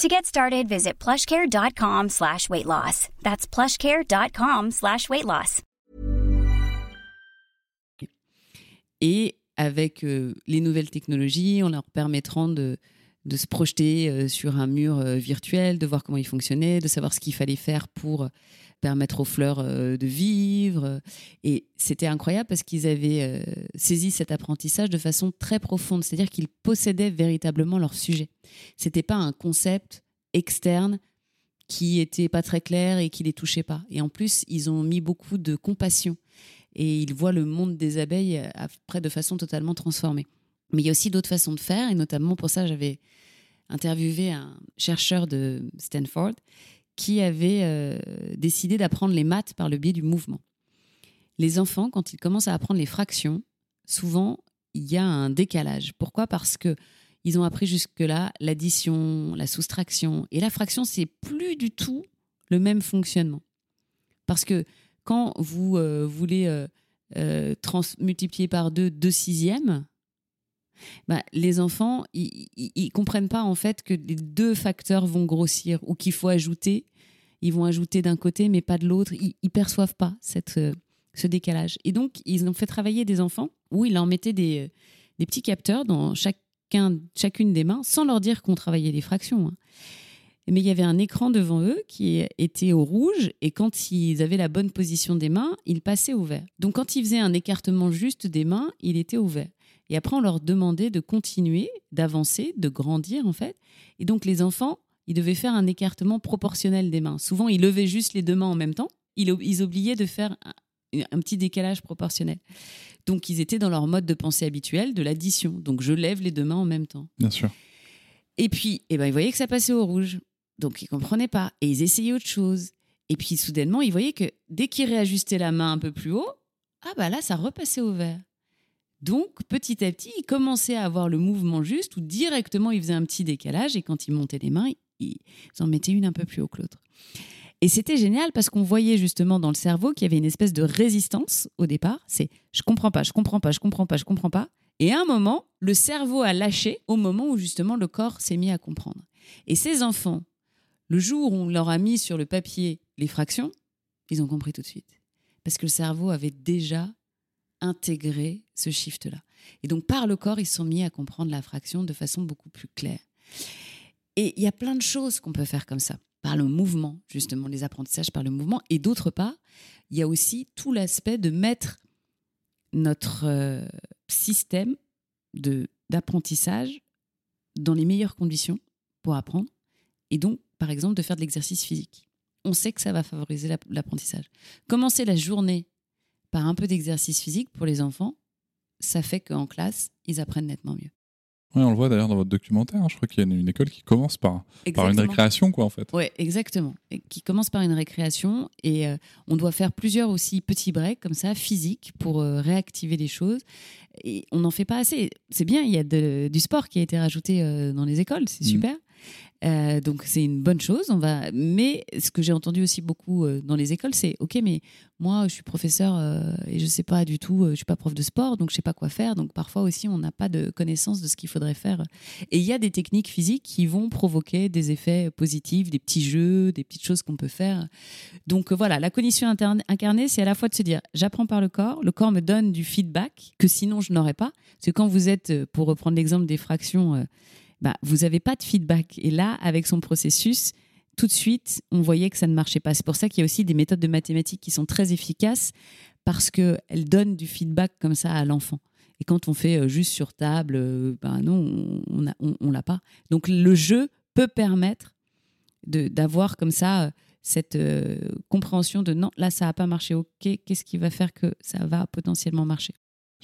To get started, visit plushcare.com plushcare.com. Et avec euh, les nouvelles technologies, en leur permettant de, de se projeter euh, sur un mur euh, virtuel, de voir comment il fonctionnait, de savoir ce qu'il fallait faire pour permettre aux fleurs euh, de vivre. Et c'était incroyable parce qu'ils avaient euh, saisi cet apprentissage de façon très profonde, c'est-à-dire qu'ils possédaient véritablement leur sujet. C'était pas un concept externe qui était pas très clair et qui les touchait pas. Et en plus, ils ont mis beaucoup de compassion et ils voient le monde des abeilles euh, après de façon totalement transformée. Mais il y a aussi d'autres façons de faire et notamment pour ça, j'avais interviewé un chercheur de Stanford qui avait euh, décidé d'apprendre les maths par le biais du mouvement. Les enfants, quand ils commencent à apprendre les fractions, souvent il y a un décalage. Pourquoi? Parce que ils ont appris jusque-là l'addition, la soustraction. Et la fraction, c'est plus du tout le même fonctionnement. Parce que quand vous euh, voulez euh, multiplier par 2 2 sixièmes, bah, les enfants, ils, ne comprennent pas en fait que les deux facteurs vont grossir ou qu'il faut ajouter. Ils vont ajouter d'un côté, mais pas de l'autre. Ils, ne perçoivent pas cette, euh, ce décalage. Et donc, ils ont fait travailler des enfants où ils leur mettaient des, euh, des petits capteurs dans chacun, chacune des mains, sans leur dire qu'on travaillait les fractions. Hein. Mais il y avait un écran devant eux qui était au rouge et quand ils avaient la bonne position des mains, il passait au vert. Donc quand ils faisaient un écartement juste des mains, il était au vert. Et après, on leur demandait de continuer, d'avancer, de grandir, en fait. Et donc, les enfants, ils devaient faire un écartement proportionnel des mains. Souvent, ils levaient juste les deux mains en même temps. Ils, ils oubliaient de faire un, petit décalage proportionnel. Donc, ils étaient dans leur mode de pensée habituel de l'addition. Donc, je lève les deux mains en même temps. Bien sûr. Et puis, eh ben, ils voyaient que ça passait au rouge. Donc, ils comprenaient pas. Et ils essayaient autre chose. Et puis, soudainement, ils voyaient que dès qu'ils réajustaient la main un peu plus haut, ah bah là, ça repassait au vert. Donc, petit à petit, il commençait à avoir le mouvement juste où directement il faisait un petit décalage et quand il montait les mains, il en mettait une un peu plus haut que l'autre. Et c'était génial parce qu'on voyait justement dans le cerveau qu'il y avait une espèce de résistance au départ. C'est je comprends pas, je comprends pas, je comprends pas, je comprends pas. Et à un moment, le cerveau a lâché au moment où justement le corps s'est mis à comprendre. Et ces enfants, le jour où on leur a mis sur le papier les fractions, ils ont compris tout de suite. Parce que le cerveau avait déjà intégrer ce shift-là. Et donc, par le corps, ils sont mis à comprendre la fraction de façon beaucoup plus claire. Et il y a plein de choses qu'on peut faire comme ça, par le mouvement, justement, les apprentissages par le mouvement. Et d'autre part, il y a aussi tout l'aspect de mettre notre euh, système d'apprentissage dans les meilleures conditions pour apprendre. Et donc, par exemple, de faire de l'exercice physique. On sait que ça va favoriser l'apprentissage. Commencer la journée par un peu d'exercice physique pour les enfants, ça fait qu'en classe, ils apprennent nettement mieux. Oui, on le voit d'ailleurs dans votre documentaire. Hein. Je crois qu'il y a une, école qui commence par, par une récréation, quoi, en fait. Oui, exactement. Et qui commence par une récréation. Et euh, on doit faire plusieurs aussi petits breaks, comme ça, physiques, pour euh, réactiver les choses. Et on n'en fait pas assez. C'est bien, il y a du sport qui a été rajouté euh, dans les écoles, c'est mmh. super. Euh, donc c'est une bonne chose. On va. Mais ce que j'ai entendu aussi beaucoup euh, dans les écoles, c'est ok, mais moi je suis professeur euh, et je sais pas du tout, je suis pas prof de sport, donc je sais pas quoi faire. Donc parfois aussi on n'a pas de connaissance de ce qu'il faudrait faire. Et il y a des techniques physiques qui vont provoquer des effets positifs, des petits jeux, des petites choses qu'on peut faire. Donc voilà, la cognition incarnée, c'est à la fois de se dire j'apprends par le corps, le corps me donne du feedback que sinon je n'aurais pas. Parce que quand vous êtes, pour reprendre l'exemple des fractions bah, vous n'avez pas de feedback. Et là, avec son processus, tout de suite, on voyait que ça ne marchait pas. C'est pour ça qu'il y a aussi des méthodes de mathématiques qui sont très efficaces parce qu'elles donnent du feedback comme ça à l'enfant. Et quand on fait euh, juste sur table, euh, ben non, on ne l'a pas. Donc le jeu peut permettre d'avoir comme ça euh, cette compréhension de non, là ça n'a pas marché, ok, qu'est-ce qui va faire que ça va potentiellement marcher?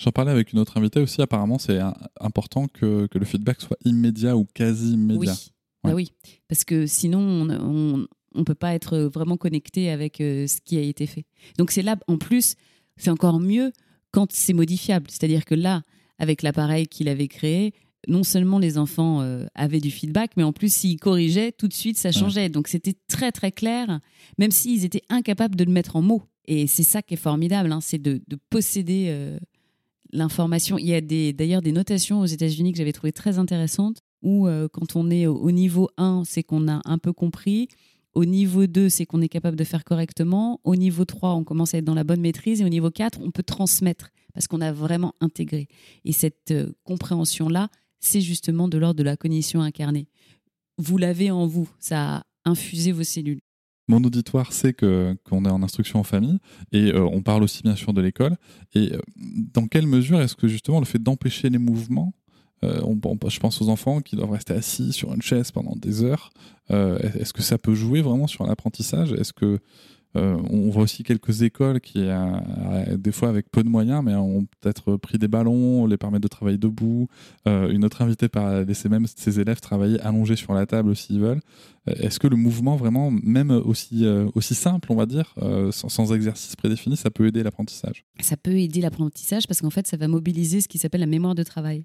J'en parlais avec une autre invitée aussi. Apparemment, c'est important que, que, le feedback soit immédiat ou quasi immédiat. Oui. Bah oui, parce que sinon, on, on peut pas être vraiment connecté avec ce qui a été fait. Donc c'est là, en plus, c'est encore mieux quand c'est modifiable. C'est-à-dire que là, avec l'appareil qu'il avait créé, non seulement les enfants euh, avaient du feedback, mais en plus, s'ils corrigeaient, tout de suite, ça changeait. Donc, c'était très, très clair, même s'ils étaient incapables de le mettre en mots. Et c'est ça qui est formidable, hein, c'est de, posséder euh, l'information. Il y a d'ailleurs des, notations aux États-Unis que j'avais trouvées très intéressantes, où euh, quand on est au, niveau 1, c'est qu'on a un peu compris. Au niveau 2, c'est qu'on est capable de faire correctement. Au niveau 3, on commence à être dans la bonne maîtrise. Et au niveau 4, on peut transmettre parce qu'on a vraiment intégré. Et cette compréhension-là, c'est justement de l'ordre de la cognition incarnée. Vous l'avez en vous, ça a infusé vos cellules. Mon auditoire sait qu'on est en instruction en famille et euh, on parle aussi bien sûr de l'école. Et euh, dans quelle mesure est-ce que justement le fait d'empêcher les mouvements euh, je pense aux enfants qui doivent rester assis sur une chaise pendant des heures. Est-ce que ça peut jouer vraiment sur l'apprentissage? Est-ce que euh, on voit aussi quelques écoles qui, des fois avec peu de moyens, mais ont peut-être pris des ballons, les permettent de travailler debout. Euh, une autre invitée par laisser même ses élèves travailler allongés sur la table s'ils veulent. Euh, est-ce que le mouvement vraiment, même aussi, aussi simple, on va dire, sans, sans, exercice prédéfini, ça peut aider l'apprentissage? Ça peut aider l'apprentissage parce qu'en fait, ça va mobiliser ce qui s'appelle la mémoire de travail.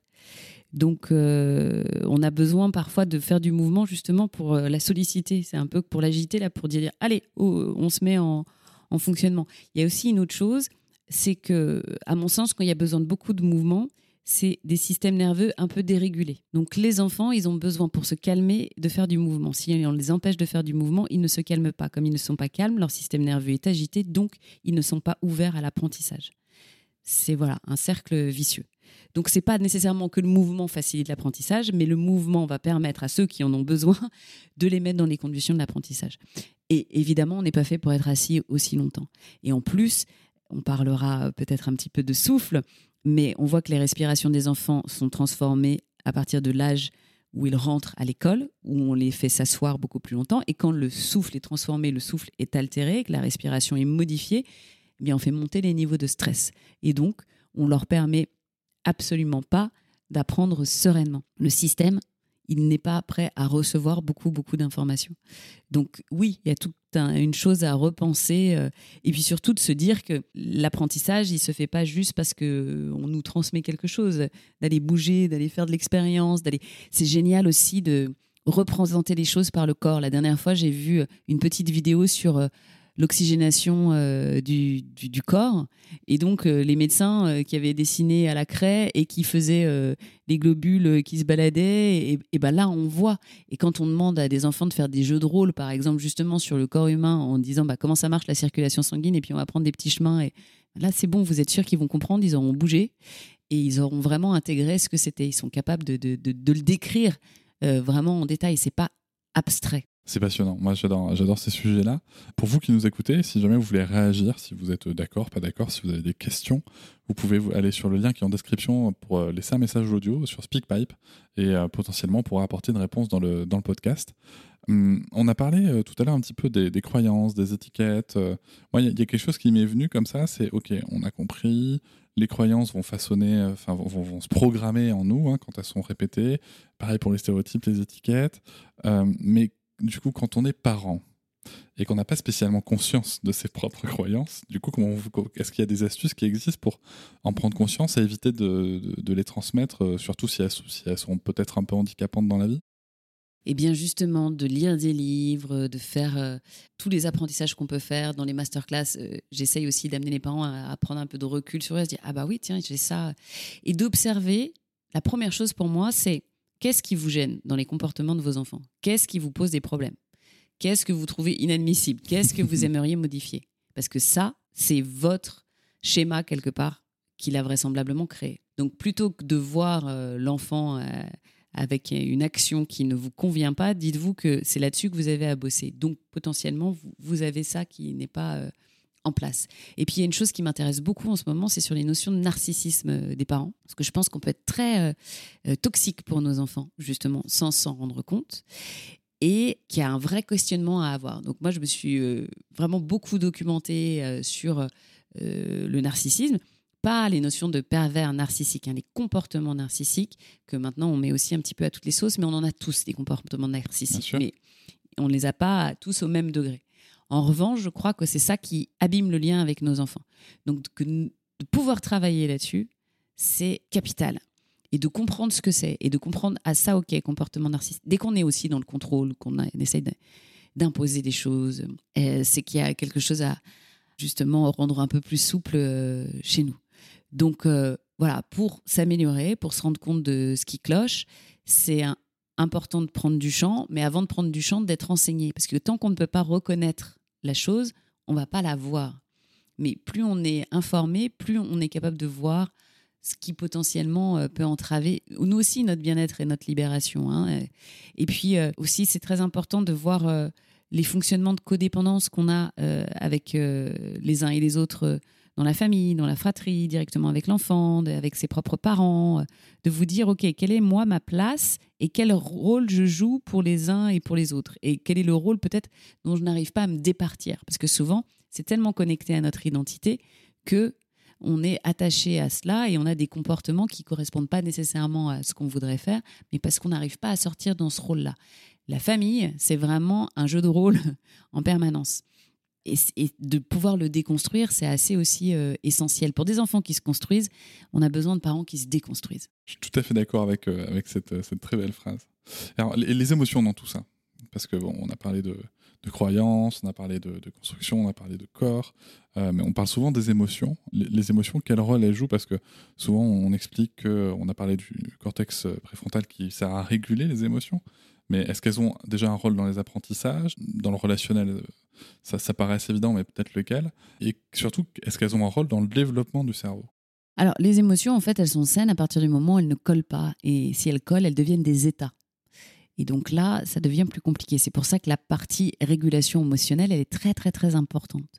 Donc, euh, on a besoin parfois de faire du mouvement justement pour euh, la solliciter. C'est un peu pour l'agiter, là, pour dire allez, oh, on se met en, fonctionnement. Il y a aussi une autre chose, c'est que, à mon sens, quand il y a besoin de beaucoup de mouvement, c'est des systèmes nerveux un peu dérégulés. Donc, les enfants, ils ont besoin pour se calmer de faire du mouvement. Si on les empêche de faire du mouvement, ils ne se calment pas. Comme ils ne sont pas calmes, leur système nerveux est agité, donc ils ne sont pas ouverts à l'apprentissage. C'est voilà un cercle vicieux. Donc c'est pas nécessairement que le mouvement facilite l'apprentissage, mais le mouvement va permettre à ceux qui en ont besoin <laughs> de les mettre dans les conditions de l'apprentissage. Et évidemment, on n'est pas fait pour être assis aussi longtemps. Et en plus, on parlera peut-être un petit peu de souffle, mais on voit que les respirations des enfants sont transformées à partir de l'âge où ils rentrent à l'école, où on les fait s'asseoir beaucoup plus longtemps. Et quand le souffle est transformé, le souffle est altéré, que la respiration est modifiée, eh bien on fait monter les niveaux de stress. Et donc, on leur permet absolument pas d'apprendre sereinement. Le système, il n'est pas prêt à recevoir beaucoup, beaucoup d'informations. Donc oui, il y a toute une chose à repenser euh, et puis surtout de se dire que l'apprentissage, il se fait pas juste parce que on nous transmet quelque chose, d'aller bouger, d'aller faire de l'expérience, d'aller. C'est génial aussi de représenter les choses par le corps. La dernière fois, j'ai vu une petite vidéo sur euh, l'oxygénation euh, du, du, corps. Et donc, euh, les médecins euh, qui avaient dessiné à la craie et qui faisaient les globules qui se baladaient, et, et ben là, on voit. Et quand on demande à des enfants de faire des jeux de rôle, par exemple, justement sur le corps humain, en disant bah, comment ça marche la circulation sanguine, et puis on va prendre des petits chemins, et là, c'est bon, vous êtes sûr qu'ils vont comprendre, ils auront bougé, et ils auront vraiment intégré ce que c'était. Ils sont capables de, de, de, de le décrire vraiment en détail. C'est pas abstrait. C'est passionnant. Moi, j'adore, ces sujets-là. Pour vous qui nous écoutez, si jamais vous voulez réagir, si vous êtes d'accord, pas d'accord, si vous avez des questions, vous pouvez aller sur le lien qui est en description pour euh, laisser un message audio sur SpeakPipe et euh, potentiellement pour apporter une réponse dans le, dans le podcast. Hum, on a parlé euh, tout à l'heure un petit peu des, croyances, des étiquettes. moi, il y, a quelque chose qui m'est venu comme ça, c'est OK, on a compris, les croyances vont façonner, enfin vont, se programmer en nous hein, quand elles sont répétées. Pareil pour les stéréotypes, les étiquettes. mais du coup, quand on est parent et qu'on n'a pas spécialement conscience de ses propres croyances, du coup, est-ce qu'il y a des astuces qui existent pour en prendre conscience et éviter de, les transmettre, euh, surtout si elles, sont peut-être un peu handicapantes dans la vie? Eh bien justement, de lire des livres, de faire euh, tous les apprentissages qu'on peut faire dans les masterclass. Euh, j'essaye aussi d'amener les parents à, prendre un peu de recul sur eux, à se dire ah bah oui tiens j'ai ça, et d'observer. La première chose pour moi, c'est Qu'est-ce qui vous gêne dans les comportements de vos enfants? Qu'est-ce qui vous pose des problèmes? Qu'est-ce que vous trouvez inadmissible? Qu'est-ce que vous <laughs> aimeriez modifier? Parce que ça, c'est votre schéma quelque part qu'il a vraisemblablement créé. Donc plutôt que de voir euh, l'enfant euh, avec une action qui ne vous convient pas, dites-vous que c'est là-dessus que vous avez à bosser. Donc potentiellement, vous, avez ça qui n'est pas euh, en place. Et puis il y a une chose qui m'intéresse beaucoup en ce moment, c'est sur les notions de narcissisme euh, des parents, parce que je pense qu'on peut être très euh, euh, toxique pour nos enfants, justement, sans s'en rendre compte, et qu'il y a un vrai questionnement à avoir. Donc moi, je me suis vraiment beaucoup documentée sur le narcissisme, pas les notions de pervers narcissiques, hein, les comportements narcissiques, que maintenant on met aussi un petit peu à toutes les sauces, mais on en a tous des comportements narcissiques. Mais on ne les a pas tous au même degré. En revanche, je crois que c'est ça qui abîme le lien avec nos enfants. Donc, de pouvoir travailler là-dessus, c'est capital. Et de comprendre ce que c'est, et de comprendre à ça, ok, comportement narcissique. Dès qu'on est aussi dans le contrôle, qu'on essaye d'imposer des choses, euh, c'est qu'il y a quelque chose à justement rendre un peu plus souple euh, chez nous. Donc euh, voilà, pour s'améliorer, pour se rendre compte de ce qui cloche, c'est important de prendre du champ, mais avant de prendre du champ, d'être enseigné. Parce que tant qu'on ne peut pas reconnaître la chose, on va pas la voir. Mais plus on est informé, plus on est capable de voir ce qui potentiellement euh, peut entraver nous aussi notre bien-être et notre libération. Hein. Et puis euh, aussi, c'est très important de voir euh, les fonctionnements de codépendance qu'on a avec les uns et les autres dans la famille, dans la fratrie, directement avec l'enfant, avec ses propres parents, de vous dire, OK, quelle est moi ma place et quel rôle je joue pour les uns et pour les autres? Et quel est le rôle peut-être dont je n'arrive pas à me départir? Parce que souvent, c'est tellement connecté à notre identité que on est attaché à cela et on a des comportements qui correspondent pas nécessairement à ce qu'on voudrait faire, mais parce qu'on n'arrive pas à sortir dans ce rôle-là. La famille, c'est vraiment un jeu de rôle <laughs> en permanence et, de pouvoir le déconstruire, c'est assez aussi euh, essentiel. Pour des enfants qui se construisent, on a besoin de parents qui se déconstruisent. Je suis tout à fait d'accord avec, euh, avec cette, euh, cette, très belle phrase. Alors, les, émotions dans tout ça, parce que bon, on a parlé de, de croyances, on a parlé de, construction, on a parlé de corps, mais on parle souvent des émotions. Les, les, émotions, quel rôle elles jouent Parce que souvent, on explique qu'on a parlé du cortex préfrontal qui sert à réguler les émotions, mais est-ce qu'elles ont déjà un rôle dans les apprentissages, dans le relationnel ça, ça paraît assez évident, mais peut-être lequel? Et surtout, est-ce qu'elles ont un rôle dans le développement du cerveau? Alors, les émotions, en fait, elles sont saines à partir du moment où elles ne collent pas. Et si elles collent, elles deviennent des états. Et donc là, ça devient plus compliqué. C'est pour ça que la partie régulation émotionnelle, elle est très, très, très importante.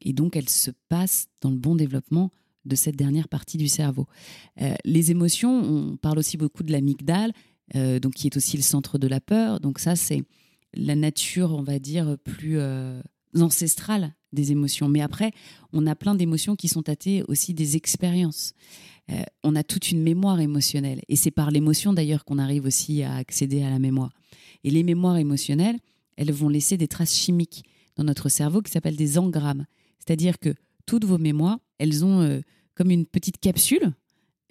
Et donc, elle se passe dans le bon développement de cette dernière partie du cerveau. Euh, les émotions, on parle aussi beaucoup de l'amygdale, euh, donc qui est aussi le centre de la peur. Donc ça, c'est la nature, on va dire, plus euh, ancestrale des émotions. Mais après, on a plein d'émotions qui sont tâtées aussi des expériences. Euh, on a toute une mémoire émotionnelle. Et c'est par l'émotion d'ailleurs qu'on arrive aussi à accéder à la mémoire. Et les mémoires émotionnelles, elles vont laisser des traces chimiques dans notre cerveau qui s'appellent des engrammes. C'est-à-dire que toutes vos mémoires, elles ont comme une petite capsule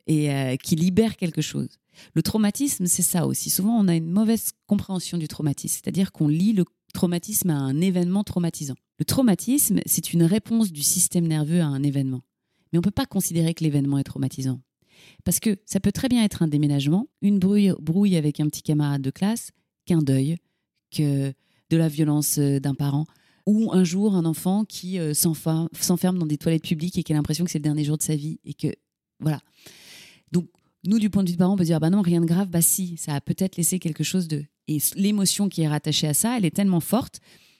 et qui libère quelque chose. Le traumatisme, c'est ça aussi. Souvent, on a une mauvaise compréhension du traumatisme, c'est-à-dire qu'on lie le traumatisme à un événement traumatisant. Le traumatisme, c'est une réponse du système nerveux à un événement. Mais on ne peut pas considérer que l'événement est traumatisant. Parce que ça peut très bien être un déménagement, une brouille, avec un petit camarade de classe, qu'un deuil, que de la violence euh, d'un parent, ou un jour un enfant qui euh, s'enferme dans des toilettes publiques et qui a l'impression que c'est le dernier jour de sa vie et que voilà. Donc nous, du point de vue de parent, on peut dire bah non, rien de grave. Bah si, ça a peut-être laissé quelque chose de. Et l'émotion qui est rattachée à ça, elle est tellement forte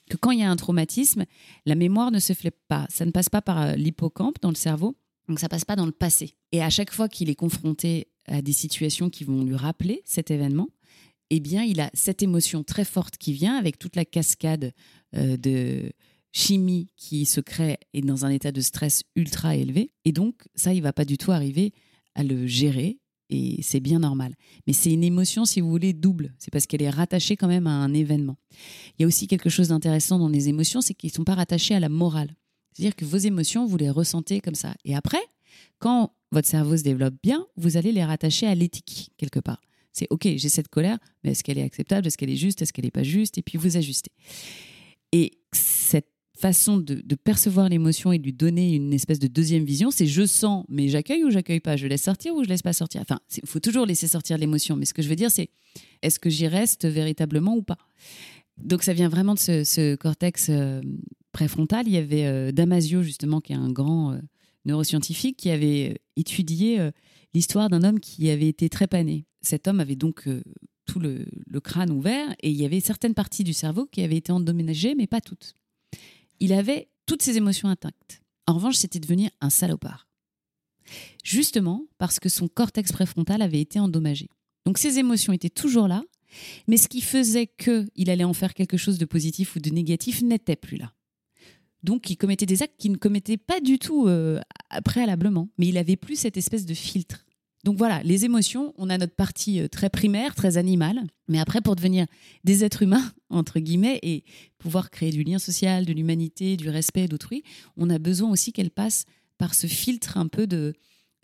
que quand il y a un traumatisme, la mémoire ne se fait pas. Ça ne passe pas par euh, l'hippocampe dans le cerveau, donc ça passe pas dans le passé. Et à chaque fois qu'il est confronté à des situations qui vont lui rappeler cet événement, eh bien, il a cette émotion très forte qui vient avec toute la cascade euh, de chimie qui se crée et dans un état de stress ultra élevé. Et donc, ça, il va pas du tout arriver à le gérer et c'est bien normal. Mais c'est une émotion, si vous voulez, double. C'est parce qu'elle est rattachée quand même à un événement. Il y a aussi quelque chose d'intéressant dans les émotions, c'est qu'ils ne sont pas rattachés à la morale. C'est-à-dire que vos émotions, vous les ressentez comme ça. Et après, quand votre cerveau se développe bien, vous allez les rattacher à l'éthique, quelque part. C'est OK, j'ai cette colère, mais est-ce qu'elle est acceptable? Est-ce qu'elle est juste? Est-ce qu'elle n'est pas juste? Et puis vous ajustez. Et cette façon de, percevoir l'émotion et de lui donner une espèce de deuxième vision, c'est je sens, mais j'accueille ou j'accueille pas, je laisse sortir ou je laisse pas sortir? Enfin, il faut toujours laisser sortir l'émotion, mais ce que je veux dire, c'est est-ce que j'y reste véritablement ou pas? Donc ça vient vraiment de ce, cortex euh, préfrontal. Il y avait euh, Damasio, justement, qui est un grand euh, neuroscientifique, qui avait étudié l'histoire d'un homme qui avait été trépané. Cet homme avait donc tout le, le, crâne ouvert et il y avait certaines parties du cerveau qui avaient été endommagées, mais pas toutes il avait toutes ses émotions intactes. En revanche, c'était devenu un salopard. Justement parce que son cortex préfrontal avait été endommagé. Donc ses émotions étaient toujours là, mais ce qui faisait qu'il allait en faire quelque chose de positif ou de négatif n'était plus là. Donc il commettait des actes qu'il ne commettait pas du tout euh, préalablement, mais il avait plus cette espèce de filtre. Donc voilà, les émotions, on a notre partie euh, très primaire, très animale, mais après pour devenir des êtres humains, <laughs> entre guillemets, et pouvoir créer du lien social, de l'humanité, du respect d'autrui, on a besoin aussi qu'elle passe par ce filtre un peu de...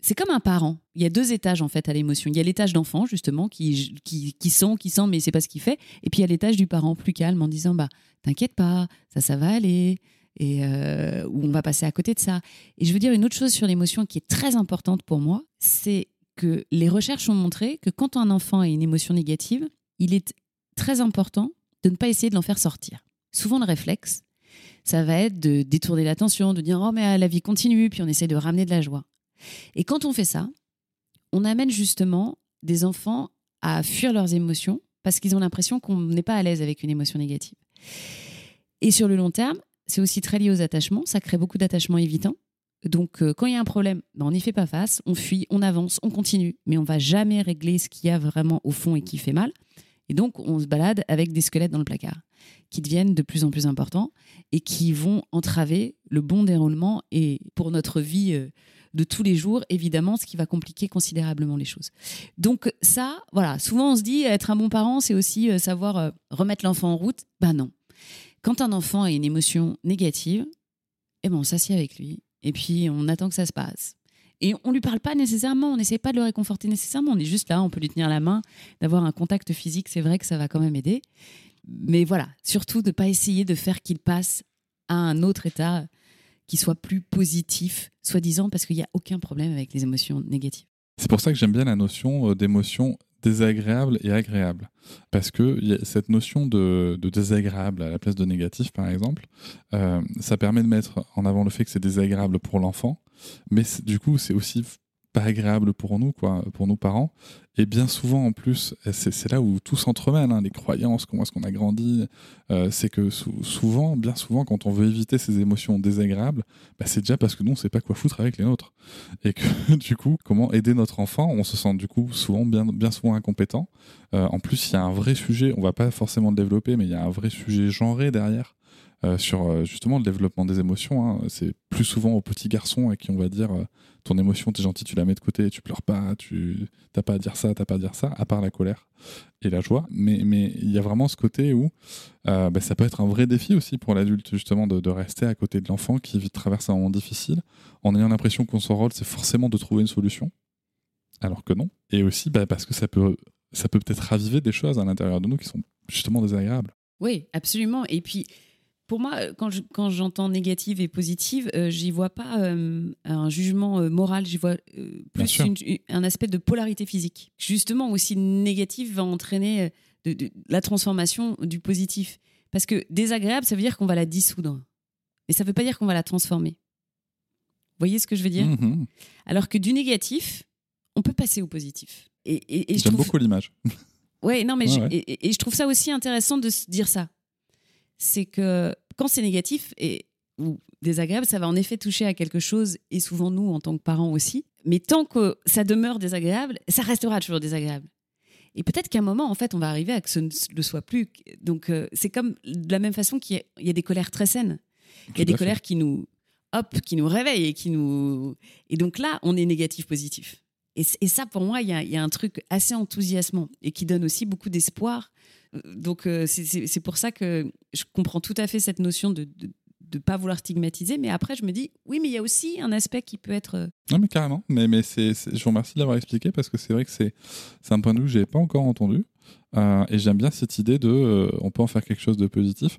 C'est comme un parent. Il y a deux étages en fait à l'émotion. Il y a l'étage d'enfant justement qui, qui, qui sent, qui sent, mais c'est pas ce qu'il fait. Et puis il y a l'étage du parent plus calme en disant bah t'inquiète pas, ça ça va aller et euh, on va passer à côté de ça. Et je veux dire une autre chose sur l'émotion qui est très importante pour moi, c'est que les recherches ont montré que quand un enfant a une émotion négative, il est très important de ne pas essayer de l'en faire sortir. Souvent, le réflexe, ça va être de détourner l'attention, de dire Oh, mais la vie continue, puis on essaie de ramener de la joie. Et quand on fait ça, on amène justement des enfants à fuir leurs émotions parce qu'ils ont l'impression qu'on n'est pas à l'aise avec une émotion négative. Et sur le long terme, c'est aussi très lié aux attachements, ça crée beaucoup d'attachements évitants. Donc, euh, quand il y a un problème, ben, on n'y fait pas face, on fuit, on avance, on continue, mais on va jamais régler ce qu'il y a vraiment au fond et qui fait mal. Et donc, on se balade avec des squelettes dans le placard qui deviennent de plus en plus importants et qui vont entraver le bon déroulement et pour notre vie euh, de tous les jours, évidemment, ce qui va compliquer considérablement les choses. Donc ça, voilà, souvent on se dit être un bon parent, c'est aussi euh, savoir remettre l'enfant en route. Ben non. Quand un enfant a une émotion négative, eh ben on s'assied avec lui et puis on attend que ça se passe. Et on lui parle pas nécessairement, on n'essaie pas de le réconforter nécessairement, on est juste là, on peut lui tenir la main, d'avoir un contact physique, c'est vrai que ça va quand même aider. Mais voilà, surtout de ne pas essayer de faire qu'il passe à un autre état qui soit plus positif, soi-disant, parce qu'il n'y a aucun problème avec les émotions négatives. C'est pour ça que j'aime bien la notion euh, d'émotion désagréable et agréable. Parce que cette notion de, désagréable à la place de négatif, par exemple, euh, ça permet de mettre en avant le fait que c'est désagréable pour l'enfant, mais du coup, c'est aussi pas agréable pour nous, quoi, pour nos parents. Et bien souvent, en plus, c'est là où tout s'entremêle, hein, les croyances, comment est-ce qu'on a grandi. Euh, c'est que souvent, bien souvent, quand on veut éviter ces émotions désagréables, bah, c'est déjà parce que nous, on sait pas quoi foutre avec les nôtres. Et que <laughs> du coup, comment aider notre enfant On se sent du coup souvent bien, bien souvent incompétent. Euh, en plus, il y a un vrai sujet, on va pas forcément le développer, mais il y a un vrai sujet genré derrière. Euh, sur euh, justement le développement des émotions. Hein. C'est plus souvent aux petits garçons à qui on va dire euh, ton émotion, t'es gentil, tu la mets de côté, tu pleures pas, tu t'as pas à dire ça, t'as pas à dire ça, à part la colère et la joie. Mais mais il y a vraiment ce côté où bah, ça peut être un vrai défi aussi pour l'adulte justement de, rester à côté de l'enfant qui traverse un moment difficile en ayant l'impression qu'on son rôle c'est forcément de trouver une solution, alors que non. Et aussi bah, parce que ça peut ça peut peut-être raviver des choses à l'intérieur de nous qui sont justement désagréables. Oui, absolument. Et puis pour moi, quand, j'entends négative et positive, euh, j'y vois pas euh, un jugement euh, moral, j'y vois plus un aspect de polarité physique. Justement, aussi négative va entraîner de, la transformation du positif. Parce que désagréable, ça veut dire qu'on va la dissoudre. Mais ça ne veut pas dire qu'on va la transformer. Vous voyez ce que je veux dire? Mm-hmm. Alors que du négatif, on peut passer au positif. Et, J'aime beaucoup l'image. Ouais, non, mais et, je trouve ça aussi intéressant de se dire ça c'est que quand c'est négatif et ou désagréable, ça va en effet toucher à quelque chose, et souvent nous en tant que parents aussi. Mais tant que ça demeure désagréable, ça restera toujours désagréable. Et peut-être qu'à un moment, en fait, on va arriver à que ce ne le soit plus. Donc, euh, c'est comme de la même façon qu'il y, a des colères très saines. Il y a des colères qui nous, hop, qui nous réveillent et qui nous. Et donc là, on est négatif-positif. Et, ça, pour moi, il y, a, un truc assez enthousiasmant et qui donne aussi beaucoup d'espoir. Euh, donc, euh, c'est pour ça que je comprends tout à fait cette notion de ne pas vouloir stigmatiser. Mais après, je me dis, oui, mais il y a aussi un aspect qui peut être. Euh, non, mais carrément. Mais, mais je vous remercie de l'avoir expliqué parce que c'est vrai que c'est un point de vue que je n'avais pas encore entendu. et j'aime bien cette idée de on peut en faire quelque chose de positif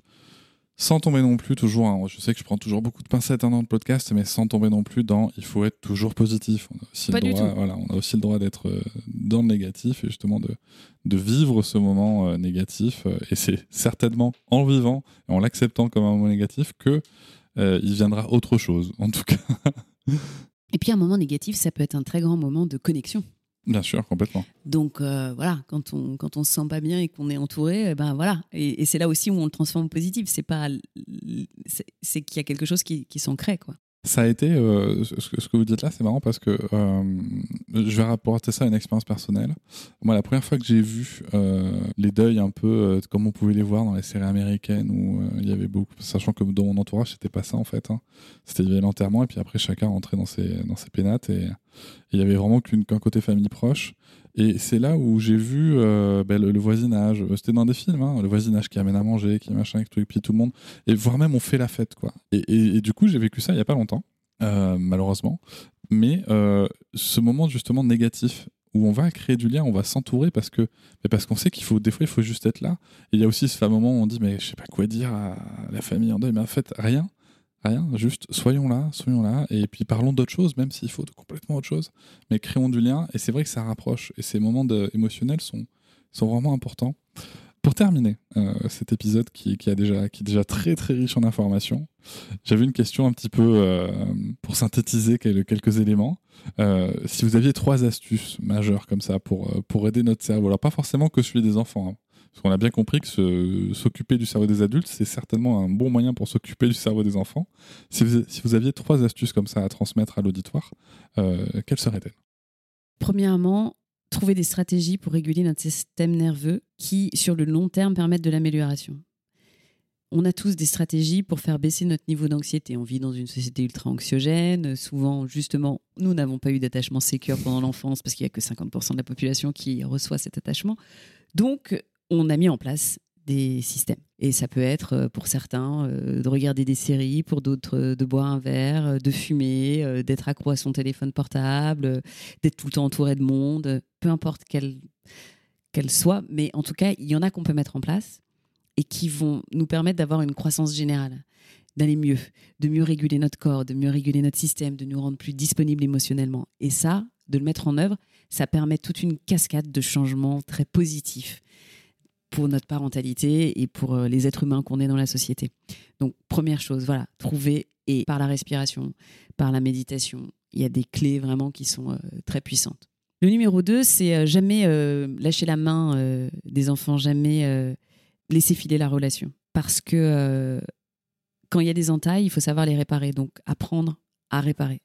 sans tomber non plus toujours, hein, je sais que je prends toujours beaucoup de pincettes hein, dans le podcast, mais sans tomber non plus dans il faut être toujours positif. On a aussi, le, droit, voilà, on a aussi le droit d'être euh, dans le négatif et justement de, de vivre ce moment euh, négatif. Euh, et c'est certainement en le vivant et en l'acceptant comme un moment négatif que il viendra autre chose, en tout cas. et puis un moment négatif, ça peut être un très grand moment de connexion. Bien sûr, complètement. Donc euh, voilà, quand on quand on se sent pas bien et qu'on est entouré, eh ben voilà, et, c'est là aussi où on le transforme en positif. C'est pas, c'est qu'il y a quelque chose qui, qui quoi. Ça a été, euh, ce, que, vous dites là, c'est marrant parce que euh, je vais rapporter ça à une expérience personnelle. Moi, la première fois que j'ai vu les deuils un peu comme on pouvait les voir dans les séries américaines où il y avait beaucoup, sachant que dans mon entourage, c'était pas ça en fait. Hein. C'était l'enterrement et puis après chacun rentrait dans ses, dans ses pénates et il y avait vraiment qu'un côté famille proche. Et c'est là où j'ai vu euh, ben, le, voisinage. C'était dans des films, hein, le voisinage qui amène à manger, qui machin, qui puis tout le monde. Et voire même on fait la fête, quoi. Et, du coup, j'ai vécu ça il y a pas longtemps, euh, malheureusement. Mais euh, ce moment justement négatif où on va créer du lien, on va s'entourer parce que mais parce qu'on sait qu'il faut des fois il faut juste être là. Et il y a aussi ce fameux moment où on dit mais je sais pas quoi dire à la famille en deuil, mais en fait rien, rien, juste soyons là, soyons là, et puis parlons d'autre chose, même s'il faut de complètement autre chose, mais créons du lien. Et c'est vrai que ça rapproche. Et ces moments émotionnels sont sont vraiment importants. Pour terminer euh, cet épisode qui, a déjà, qui est déjà très très riche en informations, j'avais une question un petit peu euh, pour synthétiser quel- quelques éléments. Euh, si vous aviez trois astuces majeures comme ça pour, pour aider notre cerveau, alors pas forcément que celui des enfants, hein, parce qu'on a bien compris que s'occuper du cerveau des adultes, c'est certainement un bon moyen pour s'occuper du cerveau des enfants. Si vous, si vous aviez trois astuces comme ça à transmettre à l'auditoire, euh, quelles seraient-elles? Premièrement, trouver des stratégies pour réguler notre système nerveux qui, sur le long terme, permettent de l'amélioration. On a tous des stratégies pour faire baisser notre niveau d'anxiété. On vit dans une société ultra anxiogène. Souvent, justement, nous n'avons pas eu d'attachement sécure pendant l'enfance parce qu'il n'y a que 50% de la population qui reçoit cet attachement. Donc, on a mis en place des systèmes. Et ça peut être, euh, pour certains, euh, de regarder des séries, pour d'autres, euh, de boire un verre, de fumer, d'être accro à son téléphone portable, d'être tout le temps entouré de monde, peu importe quelle, qu'elle soit. Mais en tout cas, il y en a qu'on peut mettre en place et qui vont nous permettre d'avoir une croissance générale, d'aller mieux, de mieux réguler notre corps, de mieux réguler notre système, de nous rendre plus disponibles émotionnellement. Et ça, de le mettre en œuvre, ça permet toute une cascade de changements très positifs pour notre parentalité et pour euh, les êtres humains qu'on est dans la société. Donc, première chose, voilà, trouver et par la respiration, par la méditation, il y a des clés vraiment qui sont euh, très puissantes. Le numéro 2, c'est euh, jamais lâcher la main des enfants, jamais laisser filer la relation. Parce que quand il y a des entailles, il faut savoir les réparer. Donc, apprendre à réparer.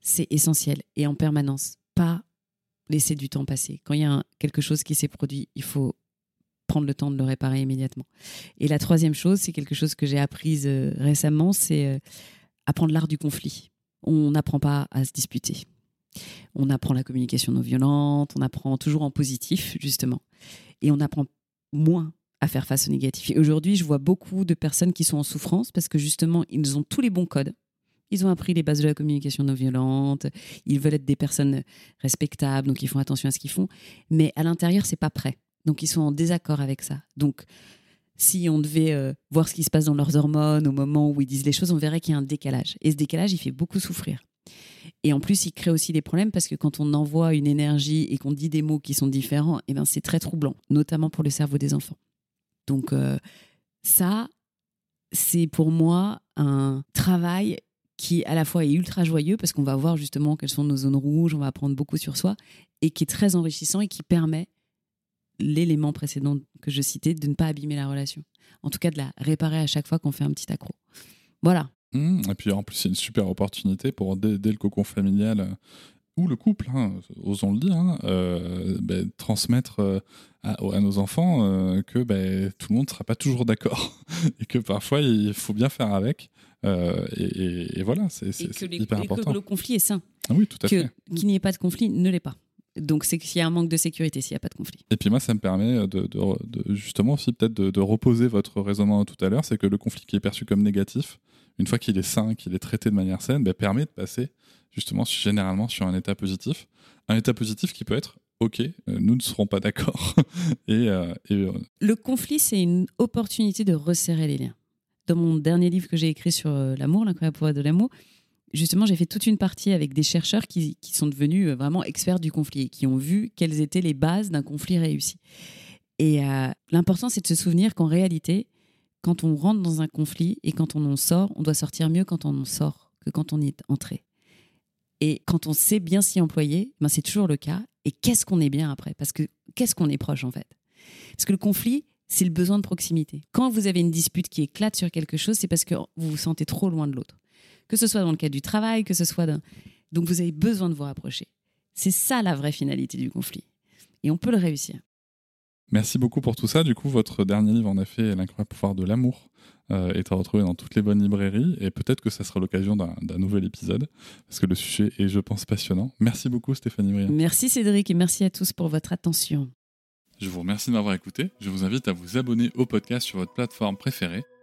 C'est essentiel. Et en permanence, pas laisser du temps passer. Quand il y a quelque chose qui s'est produit, il faut prendre le temps de le réparer immédiatement. Et la troisième chose, c'est quelque chose que j'ai apprise euh, récemment, c'est euh, apprendre l'art du conflit. On n'apprend pas à se disputer. On apprend la communication non violente, on apprend toujours en positif, justement. Et on apprend moins à faire face au négatif. Et aujourd'hui, je vois beaucoup de personnes qui sont en souffrance parce que justement, ils ont tous les bons codes. Ils ont appris les bases de la communication non violente, ils veulent être des personnes respectables, donc ils font attention à ce qu'ils font. Mais à l'intérieur, c'est pas prêt. Donc ils sont en désaccord avec ça. Donc si on devait euh, voir ce qui se passe dans leurs hormones au moment où ils disent les choses, on verrait qu'il y a un décalage. Et ce décalage, il fait beaucoup souffrir. Et en plus, il crée aussi des problèmes parce que quand on envoie une énergie et qu'on dit des mots qui sont différents, eh ben, c'est très troublant, notamment pour le cerveau des enfants. Donc euh, ça, c'est pour moi un travail qui à la fois est ultra joyeux parce qu'on va voir justement quelles sont nos zones rouges, on va apprendre beaucoup sur soi, et qui est très enrichissant et qui permet l'élément précédent que je citais, de ne pas abîmer la relation. En tout cas, de la réparer à chaque fois qu'on fait un petit accro. Voilà. Mmh, et puis en plus, c'est une super opportunité pour, dès, dès le cocon familial euh, ou le couple, hein, osons le dire, hein, euh, ben, transmettre euh, à, à nos enfants que ben, tout le monde ne sera pas toujours d'accord <laughs> et que parfois il faut bien faire avec. Et, et- et voilà, c'est les- hyper et que important. le conflit est sain. Ah oui, tout à Que- fait. Qu'il n'y ait pas de conflit ne l'est pas. Donc c'est qu'il y a un manque de sécurité s'il n'y a pas de conflit. Et puis moi, ça me permet de, de- de- justement aussi peut-être de, de reposer votre raisonnement tout à l'heure, c'est que le conflit qui est perçu comme négatif, une fois qu'il est sain, qu'il est traité de manière saine, ben, permet de passer justement généralement sur un état positif. Un état positif qui peut être OK, euh, nous ne serons pas d'accord. <laughs> et, euh, et, euh, Le conflit, c'est une opportunité de resserrer les liens. Dans mon dernier livre que j'ai écrit sur euh, l'amour, l'incroyable pouvoir de l'amour, justement, j'ai fait toute une partie avec des chercheurs qui, qui sont devenus euh, vraiment experts du conflit et qui ont vu quelles étaient les bases d'un conflit réussi. Et euh, l'important, c'est de se souvenir qu'en réalité, quand on rentre dans un conflit et quand on en sort, on doit sortir mieux quand on en sort que quand on y est entré. Et quand on sait bien s'y employer, ben c'est toujours le cas. Et qu'est-ce qu'on est bien après? Parce que qu'est-ce qu'on est proche en fait? Parce que le conflit, c'est le besoin de proximité. Quand vous avez une dispute qui éclate sur quelque chose, c'est parce que vous vous sentez trop loin de l'autre. Que ce soit dans le cadre du travail, que ce soit d'un... Donc vous avez besoin de vous rapprocher. C'est ça la vraie finalité du conflit. Et on peut le réussir. Merci beaucoup pour tout ça. Du coup, votre dernier livre, en effet, L'incroyable pouvoir de l'amour, euh, est à retrouver dans toutes les bonnes librairies. Et peut-être que ça sera l'occasion d'un nouvel épisode, parce que le sujet est, je pense, passionnant. Merci beaucoup, Stéphanie Briand. Merci Cédric et merci à tous pour votre attention. Je vous remercie de m'avoir écouté. Je vous invite à vous abonner au podcast sur votre plateforme préférée